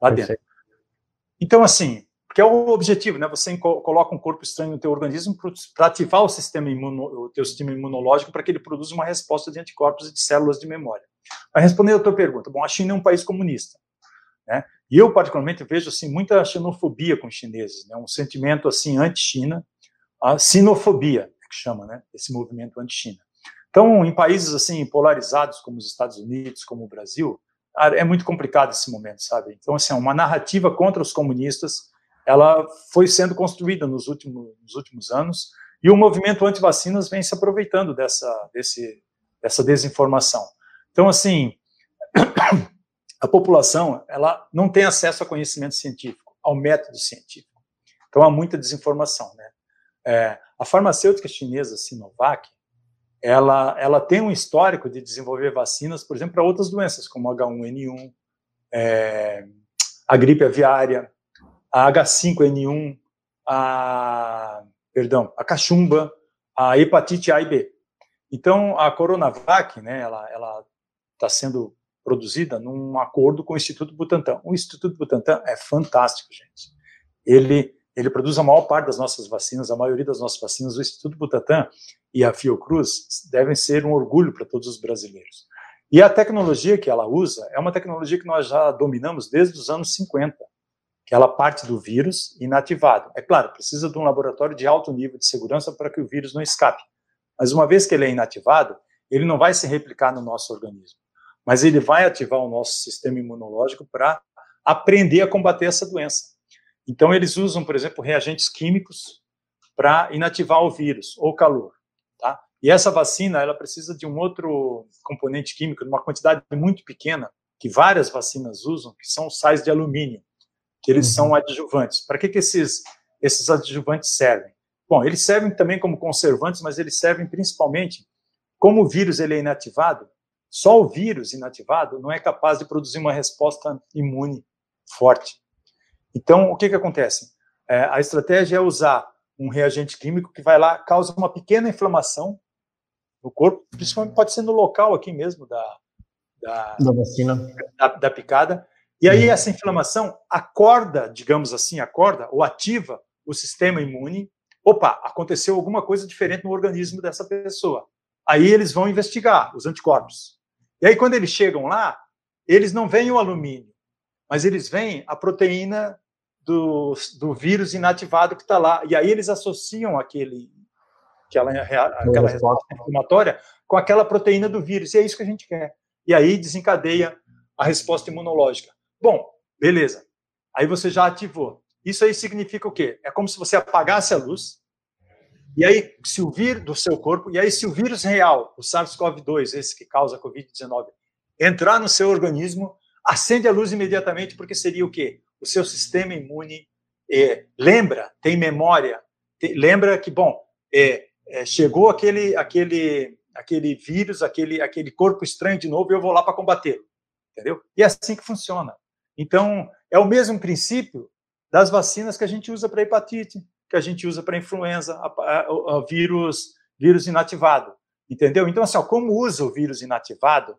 lá dentro. Então, assim, que é o objetivo, né? Você coloca um corpo estranho no teu organismo para ativar o sistema imuno, o teu sistema imunológico para que ele produza uma resposta de anticorpos e de células de memória. Mas respondendo a tua pergunta, bom, a China é um país comunista, né? E eu particularmente vejo assim muita xenofobia com os chineses, né? Um sentimento assim anti-China, a sinofobia é que chama, né? Esse movimento anti-China. Então, em países assim polarizados como os Estados Unidos, como o Brasil, é muito complicado esse momento, sabe? Então, assim, uma narrativa contra os comunistas ela foi sendo construída nos últimos, nos últimos anos e o movimento anti-vacinas vem se aproveitando dessa, desse, dessa desinformação. Então, assim, a população ela não tem acesso a conhecimento científico, ao método científico. Então, há muita desinformação. Né? É, a farmacêutica chinesa Sinovac, ela, ela tem um histórico de desenvolver vacinas, por exemplo, para outras doenças, como H1N1, é, a gripe aviária, a H5N1, a, perdão, a cachumba, a hepatite A e B. Então, a Coronavac, né, ela está sendo produzida num acordo com o Instituto Butantan. O Instituto Butantan é fantástico, gente. Ele, ele produz a maior parte das nossas vacinas, a maioria das nossas vacinas. O Instituto Butantan e a Fiocruz devem ser um orgulho para todos os brasileiros. E a tecnologia que ela usa é uma tecnologia que nós já dominamos desde os anos 50 aquela parte do vírus inativado. É claro, precisa de um laboratório de alto nível de segurança para que o vírus não escape. Mas uma vez que ele é inativado, ele não vai se replicar no nosso organismo, mas ele vai ativar o nosso sistema imunológico para aprender a combater essa doença. Então, eles usam, por exemplo, reagentes químicos para inativar o vírus ou calor. Tá? E essa vacina, ela precisa de um outro componente químico, de uma quantidade muito pequena, que várias vacinas usam, que são sais de alumínio, que eles uhum. são adjuvantes. Para que, que esses, esses adjuvantes servem? Bom, eles servem também como conservantes, mas eles servem principalmente, como o vírus ele é inativado, só o vírus inativado não é capaz de produzir uma resposta imune forte. Então, o que, que acontece? É, a estratégia é usar um reagente químico que vai lá, causa uma pequena inflamação no corpo, principalmente pode ser no local aqui mesmo da, da, da vacina, da, da, picada, e aí uhum. essa inflamação acorda, digamos assim, acorda ou ativa o sistema imune. Opa, aconteceu alguma coisa diferente no organismo dessa pessoa. Aí eles vão investigar os anticorpos. E aí quando eles chegam lá, eles não veem o alumínio, mas eles veem a proteína do, do vírus inativado que está lá. E aí eles associam aquele, aquela, aquela resposta inflamatória com aquela proteína do vírus. E é isso que a gente quer. E aí desencadeia a resposta imunológica. Bom, beleza. Aí você já ativou. Isso aí significa o quê? É como se você apagasse a luz. E aí, se o vírus do seu corpo, e aí, se o vírus real, o SARS-CoV-2, esse que causa a Covid-19, entrar no seu organismo, acende a luz imediatamente, porque seria o quê? O seu sistema imune é, lembra, tem memória, lembra que, bom, é, é, chegou aquele, aquele, aquele vírus, aquele, aquele corpo estranho de novo, e eu vou lá para combater, entendeu? E é assim que funciona. Então, é o mesmo princípio das vacinas que a gente usa para hepatite, que a gente usa para influenza, a, a, a, vírus, vírus inativado, entendeu? Então, assim, ó, como usa o vírus inativado,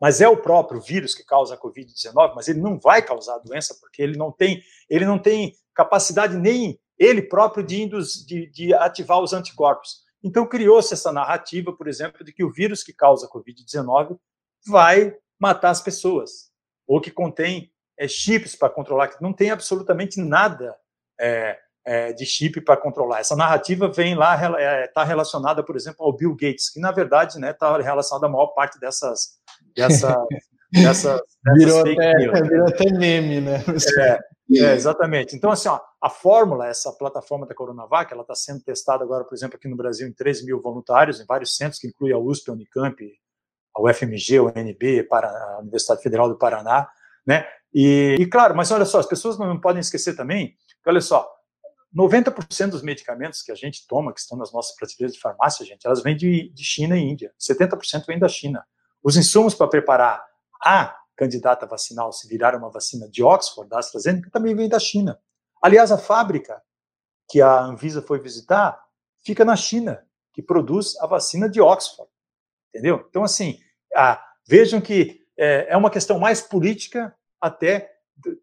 mas é o próprio vírus que causa a Covid-19, mas ele não vai causar a doença porque ele não tem, ele não tem capacidade nem ele próprio de, de, de ativar os anticorpos. Então, criou-se essa narrativa, por exemplo, de que o vírus que causa a Covid-19 vai matar as pessoas, ou que contém é, chips para controlar, que não tem absolutamente nada é, é, de chip para controlar. Essa narrativa vem lá, está é, relacionada, por exemplo, ao Bill Gates, que na verdade está né, tá relacionada a maior parte dessas. dessa, dessa, virou, até, virou até meme, né? É, é, exatamente. Então, assim, ó, a fórmula, essa plataforma da Coronavac, ela está sendo testada agora, por exemplo, aqui no Brasil, em 3 mil voluntários, em vários centros, que inclui a USP, a Unicamp, a UFMG, a UNB, a Universidade Federal do Paraná, né? E, e, claro, mas olha só, as pessoas não podem esquecer também que, olha só, 90% dos medicamentos que a gente toma, que estão nas nossas prateleiras de farmácia, gente, elas vêm de, de China e Índia. 70% vem da China. Os insumos para preparar a candidata vacinal, se virar uma vacina de Oxford, da AstraZeneca, também vem da China. Aliás, a fábrica que a Anvisa foi visitar fica na China, que produz a vacina de Oxford. Entendeu? Então, assim, ah, vejam que é, é uma questão mais política até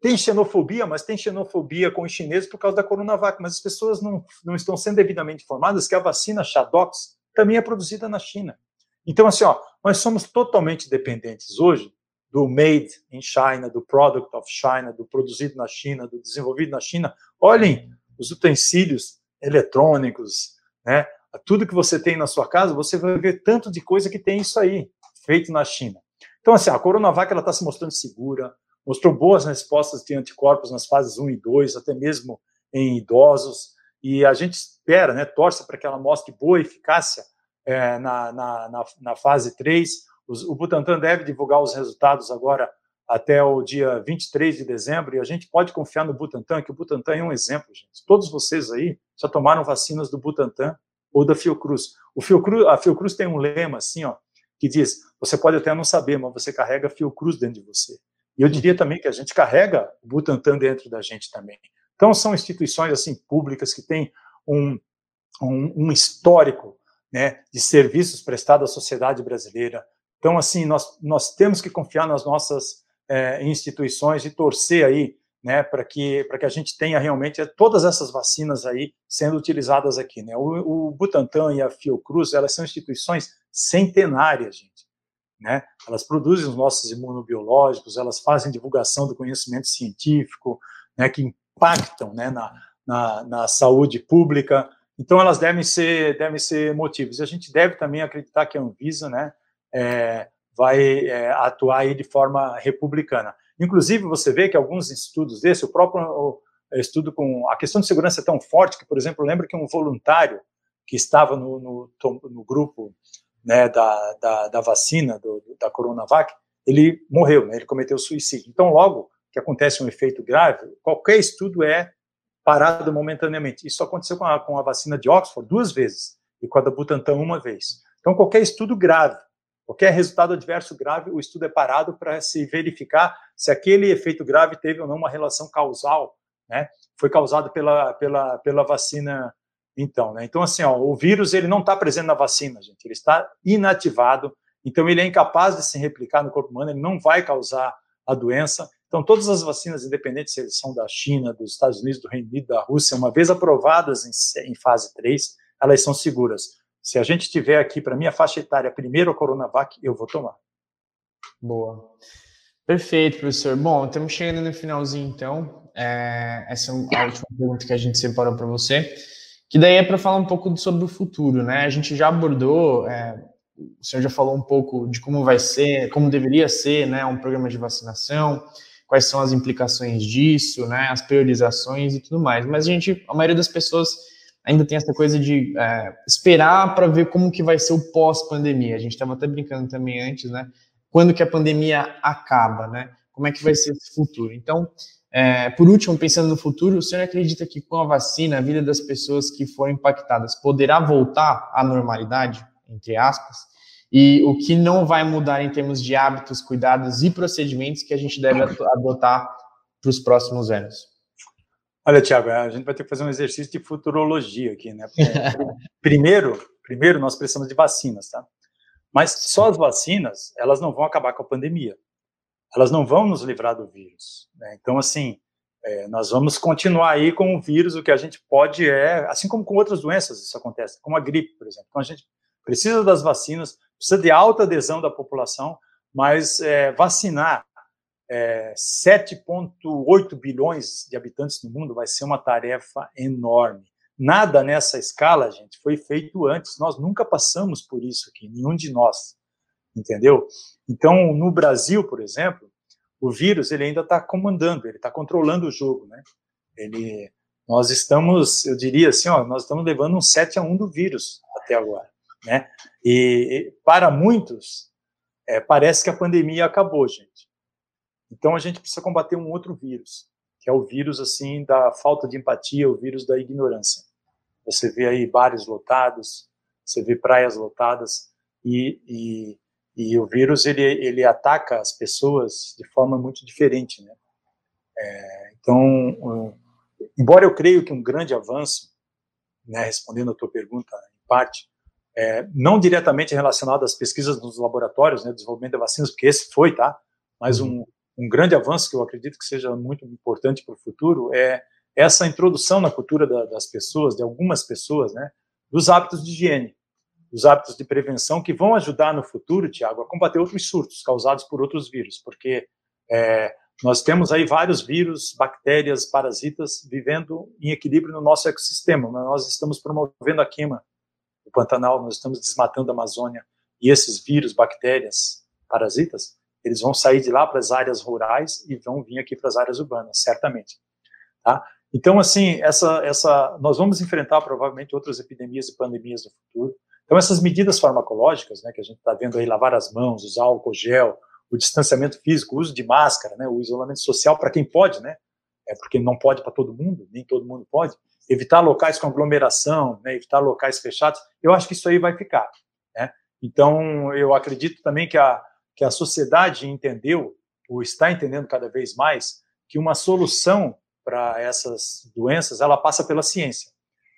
tem xenofobia, mas tem xenofobia com os chineses por causa da Coronavac, mas as pessoas não, não estão sendo devidamente informadas que a vacina Shadox também é produzida na China. Então, assim, ó, nós somos totalmente dependentes hoje do made in China, do product of China, do produzido na China, do desenvolvido na China. Olhem os utensílios eletrônicos, né? Tudo que você tem na sua casa, você vai ver tanto de coisa que tem isso aí, feito na China. Então, assim, a Coronavac está se mostrando segura, mostrou boas respostas de anticorpos nas fases 1 e 2, até mesmo em idosos, e a gente espera, né, torce para que ela mostre boa eficácia é, na, na, na, na, fase 3. Os, o Butantan deve divulgar os resultados agora até o dia 23 de dezembro, e a gente pode confiar no Butantan, que o Butantan é um exemplo, gente. Todos vocês aí já tomaram vacinas do Butantan ou da Fiocruz. O Fiocruz a Fiocruz tem um lema assim, ó, que diz: você pode até não saber, mas você carrega Fiocruz dentro de você. E eu diria também que a gente carrega o Butantan dentro da gente também. Então, são instituições assim públicas que têm um, um, um histórico né, de serviços prestados à sociedade brasileira. Então, assim, nós, nós temos que confiar nas nossas é, instituições e torcer aí né, para que, que a gente tenha realmente todas essas vacinas aí sendo utilizadas aqui. Né? O, o Butantan e a Fiocruz, elas são instituições centenárias, gente né? Elas produzem os nossos imunobiológicos, elas fazem divulgação do conhecimento científico, né, que impactam né, na, na, na, saúde pública. Então, elas devem ser, devem ser motivos. E a gente deve também acreditar que a Anvisa né, é, vai é, atuar aí de forma republicana. Inclusive, você vê que alguns estudos desse, o próprio estudo com a questão de segurança é tão forte que, por exemplo, lembra que um voluntário que estava no, no, no grupo né, da, da, da, vacina, do, da Coronavac, ele morreu, né, ele cometeu suicídio. Então, logo que acontece um efeito grave, qualquer estudo é parado momentaneamente. Isso aconteceu com a, com a vacina de Oxford duas vezes e com a da Butantan uma vez. Então, qualquer estudo grave, qualquer resultado adverso grave, o estudo é parado para se verificar se aquele efeito grave teve ou não uma relação causal, né? Foi causado pela, pela, pela vacina então, né? Então, assim, ó, o vírus ele não está presente na vacina, gente. Ele está inativado. Então, ele é incapaz de se replicar no corpo humano. Ele não vai causar a doença. Então, todas as vacinas, independente se eles são da China, dos Estados Unidos, do Reino Unido, da Rússia, uma vez aprovadas em, em fase 3, elas são seguras. Se a gente tiver aqui, para minha faixa etária, primeiro a Coronavac, eu vou tomar. Boa. Perfeito, professor. Bom, estamos chegando no finalzinho, então. É, essa é a última pergunta que a gente separou para você que daí é para falar um pouco sobre o futuro, né? A gente já abordou, é, o senhor já falou um pouco de como vai ser, como deveria ser, né, um programa de vacinação, quais são as implicações disso, né, as priorizações e tudo mais. Mas a gente, a maioria das pessoas ainda tem essa coisa de é, esperar para ver como que vai ser o pós-pandemia. A gente estava até brincando também antes, né? Quando que a pandemia acaba, né? Como é que vai ser esse futuro? Então, é, por último, pensando no futuro, o senhor acredita que com a vacina a vida das pessoas que foram impactadas poderá voltar à normalidade, entre aspas? E o que não vai mudar em termos de hábitos, cuidados e procedimentos que a gente deve adotar para os próximos anos? Olha, Tiago, a gente vai ter que fazer um exercício de futurologia aqui, né? primeiro, primeiro nós precisamos de vacinas, tá? Mas só as vacinas, elas não vão acabar com a pandemia elas não vão nos livrar do vírus. Né? Então, assim, é, nós vamos continuar aí com o vírus, o que a gente pode é, assim como com outras doenças isso acontece, como a gripe, por exemplo. Então, a gente precisa das vacinas, precisa de alta adesão da população, mas é, vacinar é, 7,8 bilhões de habitantes no mundo vai ser uma tarefa enorme. Nada nessa escala, gente, foi feito antes. Nós nunca passamos por isso aqui, nenhum de nós entendeu? Então, no Brasil, por exemplo, o vírus ele ainda está comandando, ele está controlando o jogo, né? Ele, nós estamos, eu diria assim, ó, nós estamos levando um 7 a 1 do vírus até agora, né? E, e para muitos, é, parece que a pandemia acabou, gente. Então a gente precisa combater um outro vírus, que é o vírus assim da falta de empatia, o vírus da ignorância. Você vê aí bares lotados, você vê praias lotadas e, e e o vírus ele, ele ataca as pessoas de forma muito diferente, né? É, então, embora eu creio que um grande avanço, né, respondendo a tua pergunta em parte, é, não diretamente relacionado às pesquisas nos laboratórios, né, desenvolvimento de vacinas, porque esse foi, tá? Mas um, um grande avanço que eu acredito que seja muito importante para o futuro é essa introdução na cultura da, das pessoas, de algumas pessoas, né, dos hábitos de higiene os hábitos de prevenção que vão ajudar no futuro, Tiago, a combater outros surtos causados por outros vírus, porque é, nós temos aí vários vírus, bactérias, parasitas vivendo em equilíbrio no nosso ecossistema, mas nós estamos promovendo a queima do Pantanal, nós estamos desmatando a Amazônia, e esses vírus, bactérias, parasitas, eles vão sair de lá para as áreas rurais e vão vir aqui para as áreas urbanas, certamente. Tá? Então, assim, essa, essa, nós vamos enfrentar provavelmente outras epidemias e pandemias no futuro. Então, essas medidas farmacológicas, né, que a gente está vendo aí, lavar as mãos, usar álcool gel, o distanciamento físico, o uso de máscara, né, o isolamento social para quem pode, né, é porque não pode para todo mundo, nem todo mundo pode, evitar locais com aglomeração, né, evitar locais fechados, eu acho que isso aí vai ficar. Né? Então, eu acredito também que a, que a sociedade entendeu, ou está entendendo cada vez mais, que uma solução para essas doenças, ela passa pela ciência.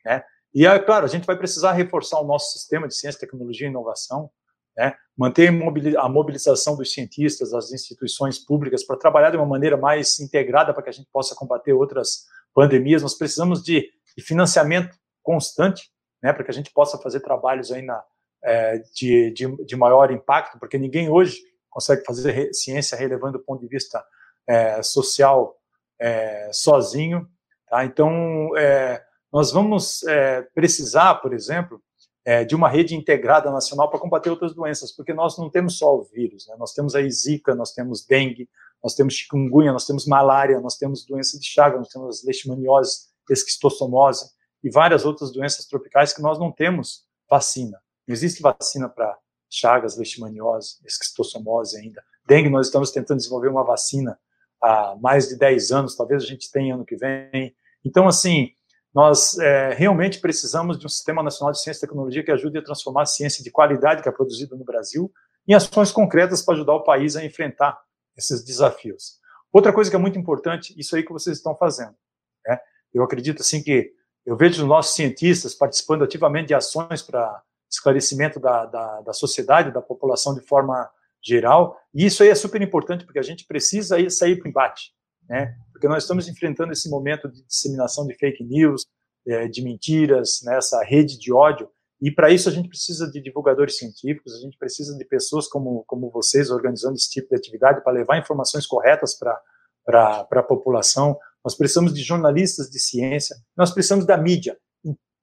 Né? E, é claro, a gente vai precisar reforçar o nosso sistema de ciência, tecnologia e inovação, né? manter a mobilização dos cientistas, das instituições públicas, para trabalhar de uma maneira mais integrada para que a gente possa combater outras pandemias. Nós precisamos de, de financiamento constante, né? para que a gente possa fazer trabalhos aí na, é, de, de, de, maior impacto, porque ninguém hoje consegue fazer re, ciência relevando do ponto de vista é, social é, sozinho. Tá? Então, é, nós vamos é, precisar, por exemplo, é, de uma rede integrada nacional para combater outras doenças, porque nós não temos só o vírus, né? nós temos a zika, nós temos dengue, nós temos chikungunya, nós temos malária, nós temos doença de Chagas, nós temos leishmaniose, esquistossomose. e várias outras doenças tropicais que nós não temos vacina. Não existe vacina para chagas, leishmaniose, esquistossomose ainda. Dengue, nós estamos tentando desenvolver uma vacina há mais de 10 anos, talvez a gente tenha ano que vem. Então, assim, nós é, realmente precisamos de um Sistema Nacional de Ciência e Tecnologia que ajude a transformar a ciência de qualidade que é produzida no Brasil em ações concretas para ajudar o país a enfrentar esses desafios. Outra coisa que é muito importante, isso aí que vocês estão fazendo. Né? Eu acredito assim que eu vejo os nossos cientistas participando ativamente de ações para esclarecimento da, da, da sociedade, da população de forma geral, e isso aí é super importante porque a gente precisa sair para o embate, né? Porque nós estamos enfrentando esse momento de disseminação de fake news, é, de mentiras, né? essa rede de ódio, e para isso a gente precisa de divulgadores científicos, a gente precisa de pessoas como, como vocês organizando esse tipo de atividade para levar informações corretas para a população. Nós precisamos de jornalistas de ciência, nós precisamos da mídia,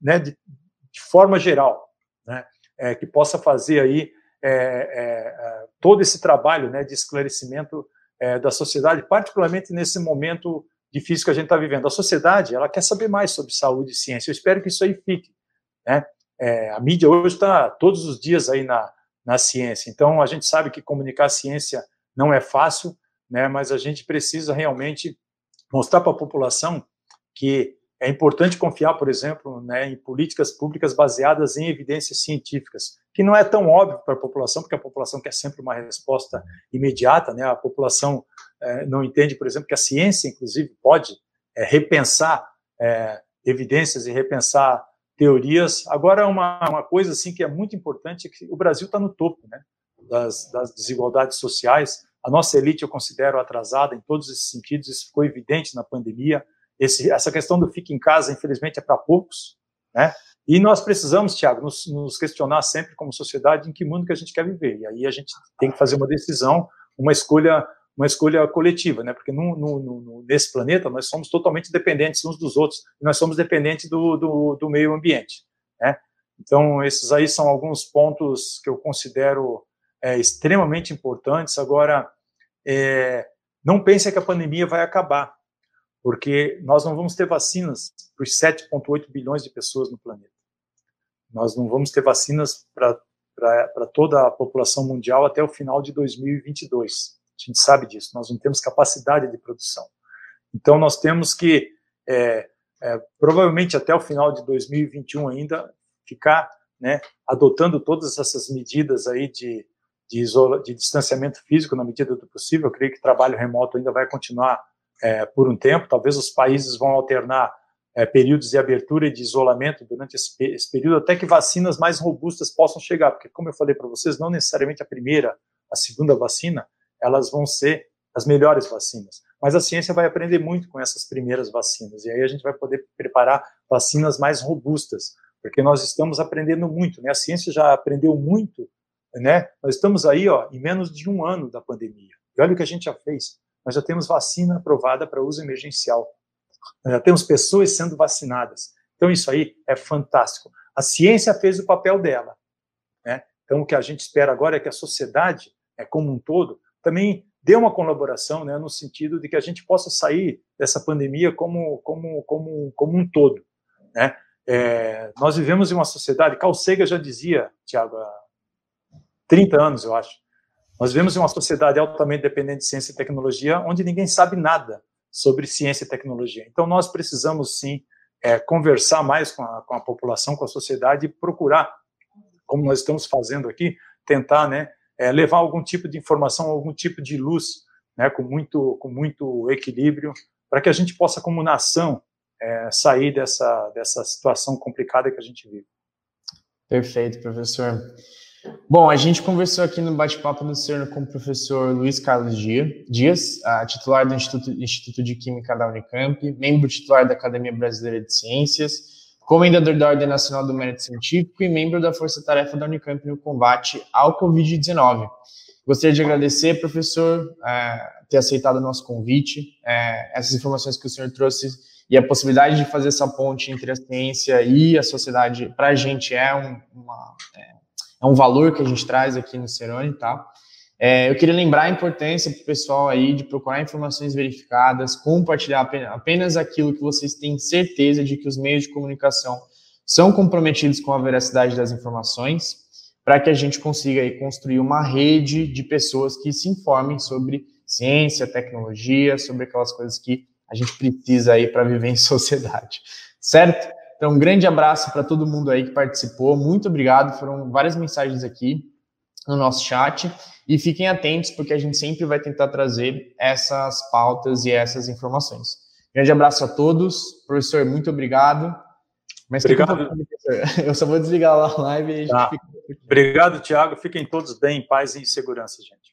né, de, de forma geral, né, é, que possa fazer aí é, é, é todo esse trabalho né, de esclarecimento é, da sociedade, particularmente nesse momento difícil que a gente está vivendo. A sociedade ela quer saber mais sobre saúde e ciência. Eu espero que isso aí fique. Né? É, a mídia hoje está todos os dias aí na, na ciência. Então, a gente sabe que comunicar ciência não é fácil, né, mas a gente precisa realmente mostrar para a população que é importante confiar, por exemplo, né, em políticas públicas baseadas em evidências científicas, que não é tão óbvio para a população, porque a população quer sempre uma resposta imediata. Né, a população é, não entende, por exemplo, que a ciência, inclusive, pode é, repensar é, evidências e repensar teorias. Agora, uma, uma coisa assim que é muito importante é que o Brasil está no topo né, das, das desigualdades sociais. A nossa elite eu considero atrasada em todos esses sentidos, isso ficou evidente na pandemia. Esse, essa questão do fique em casa, infelizmente, é para poucos, né? E nós precisamos, Tiago, nos, nos, questionar sempre como sociedade em que mundo que a gente quer viver. E aí a gente tem que fazer uma decisão, uma escolha uma escolha coletiva, né? Porque no, no, no, nesse planeta nós somos totalmente dependentes uns dos outros, nós somos dependentes do, do, do, meio ambiente, né? Então esses aí são alguns pontos que eu considero é, extremamente importantes. Agora, é, não pense que a pandemia vai acabar, porque nós não vamos ter vacinas para os 7,8 bilhões de pessoas no planeta. Nós não vamos ter vacinas para toda a população mundial até o final de 2022 a gente sabe disso, nós não temos capacidade de produção. Então, nós temos que, é, é, provavelmente até o final de 2021 ainda, ficar né, adotando todas essas medidas aí de, de, de distanciamento físico na medida do possível. Eu creio que trabalho remoto ainda vai continuar é, por um tempo. Talvez os países vão alternar é, períodos de abertura e de isolamento durante esse, esse, período, até que vacinas mais robustas possam chegar. Porque, como eu falei para vocês, não necessariamente a primeira, a segunda vacina elas vão ser as melhores vacinas. Mas a ciência vai aprender muito com essas primeiras vacinas, e aí a gente vai poder preparar vacinas mais robustas, porque nós estamos aprendendo muito, né? A ciência já aprendeu muito, né? Nós estamos aí, ó, em menos de um ano da pandemia. E olha o que a gente já fez. Nós já temos vacina aprovada para uso emergencial. Nós já temos pessoas sendo vacinadas. Então isso aí é fantástico. A ciência fez o papel dela, né? Então o que a gente espera agora é que a sociedade, é, como um todo, também dê uma colaboração, né, no sentido de que a gente possa sair dessa pandemia como, como, como, como um todo, né? É, nós vivemos em uma sociedade, Carl já dizia, Tiago, há 30 anos, eu acho, nós vivemos em uma sociedade altamente dependente de ciência e tecnologia, onde ninguém sabe nada sobre ciência e tecnologia. Então, nós precisamos, sim, é, conversar mais com a, com a população, com a sociedade e procurar, como nós estamos fazendo aqui, tentar, né, é, levar algum tipo de informação, algum tipo de luz, né, com muito, com muito equilíbrio, para que a gente possa, como nação, é, sair dessa, dessa situação complicada que a gente vive. Perfeito, professor. Bom, a gente conversou aqui no bate-papo do CERN com o professor Luiz Carlos Dias, titular do Instituto, Instituto de Química da Unicamp, membro titular da Academia Brasileira de Ciências, comendador da Ordem Nacional do Mérito Científico e membro da Força Tarefa da Unicamp no combate ao Covid-19. Gostaria de agradecer, professor, é, ter aceitado o nosso convite, é, essas informações que o senhor trouxe e a possibilidade de fazer essa ponte entre a ciência e a sociedade, para a gente é um, uma, é, é, um valor que a gente traz aqui no Cerone, tá? É, eu queria lembrar a importância para o pessoal aí de procurar informações verificadas, compartilhar apenas aquilo que vocês têm certeza de que os meios de comunicação são comprometidos com a veracidade das informações, para que a gente consiga aí construir uma rede de pessoas que se informem sobre ciência, tecnologia, sobre aquelas coisas que a gente precisa aí para viver em sociedade, certo? Então, um grande abraço para todo mundo aí que participou, muito obrigado, foram várias mensagens aqui no nosso chat. E fiquem atentos, porque a gente sempre vai tentar trazer essas pautas e essas informações. Grande abraço a todos. Professor, muito obrigado. Mas obrigado. Eu só vou desligar a live e a gente tá. fica... Obrigado, Tiago. Fiquem todos bem, em paz e em segurança, gente.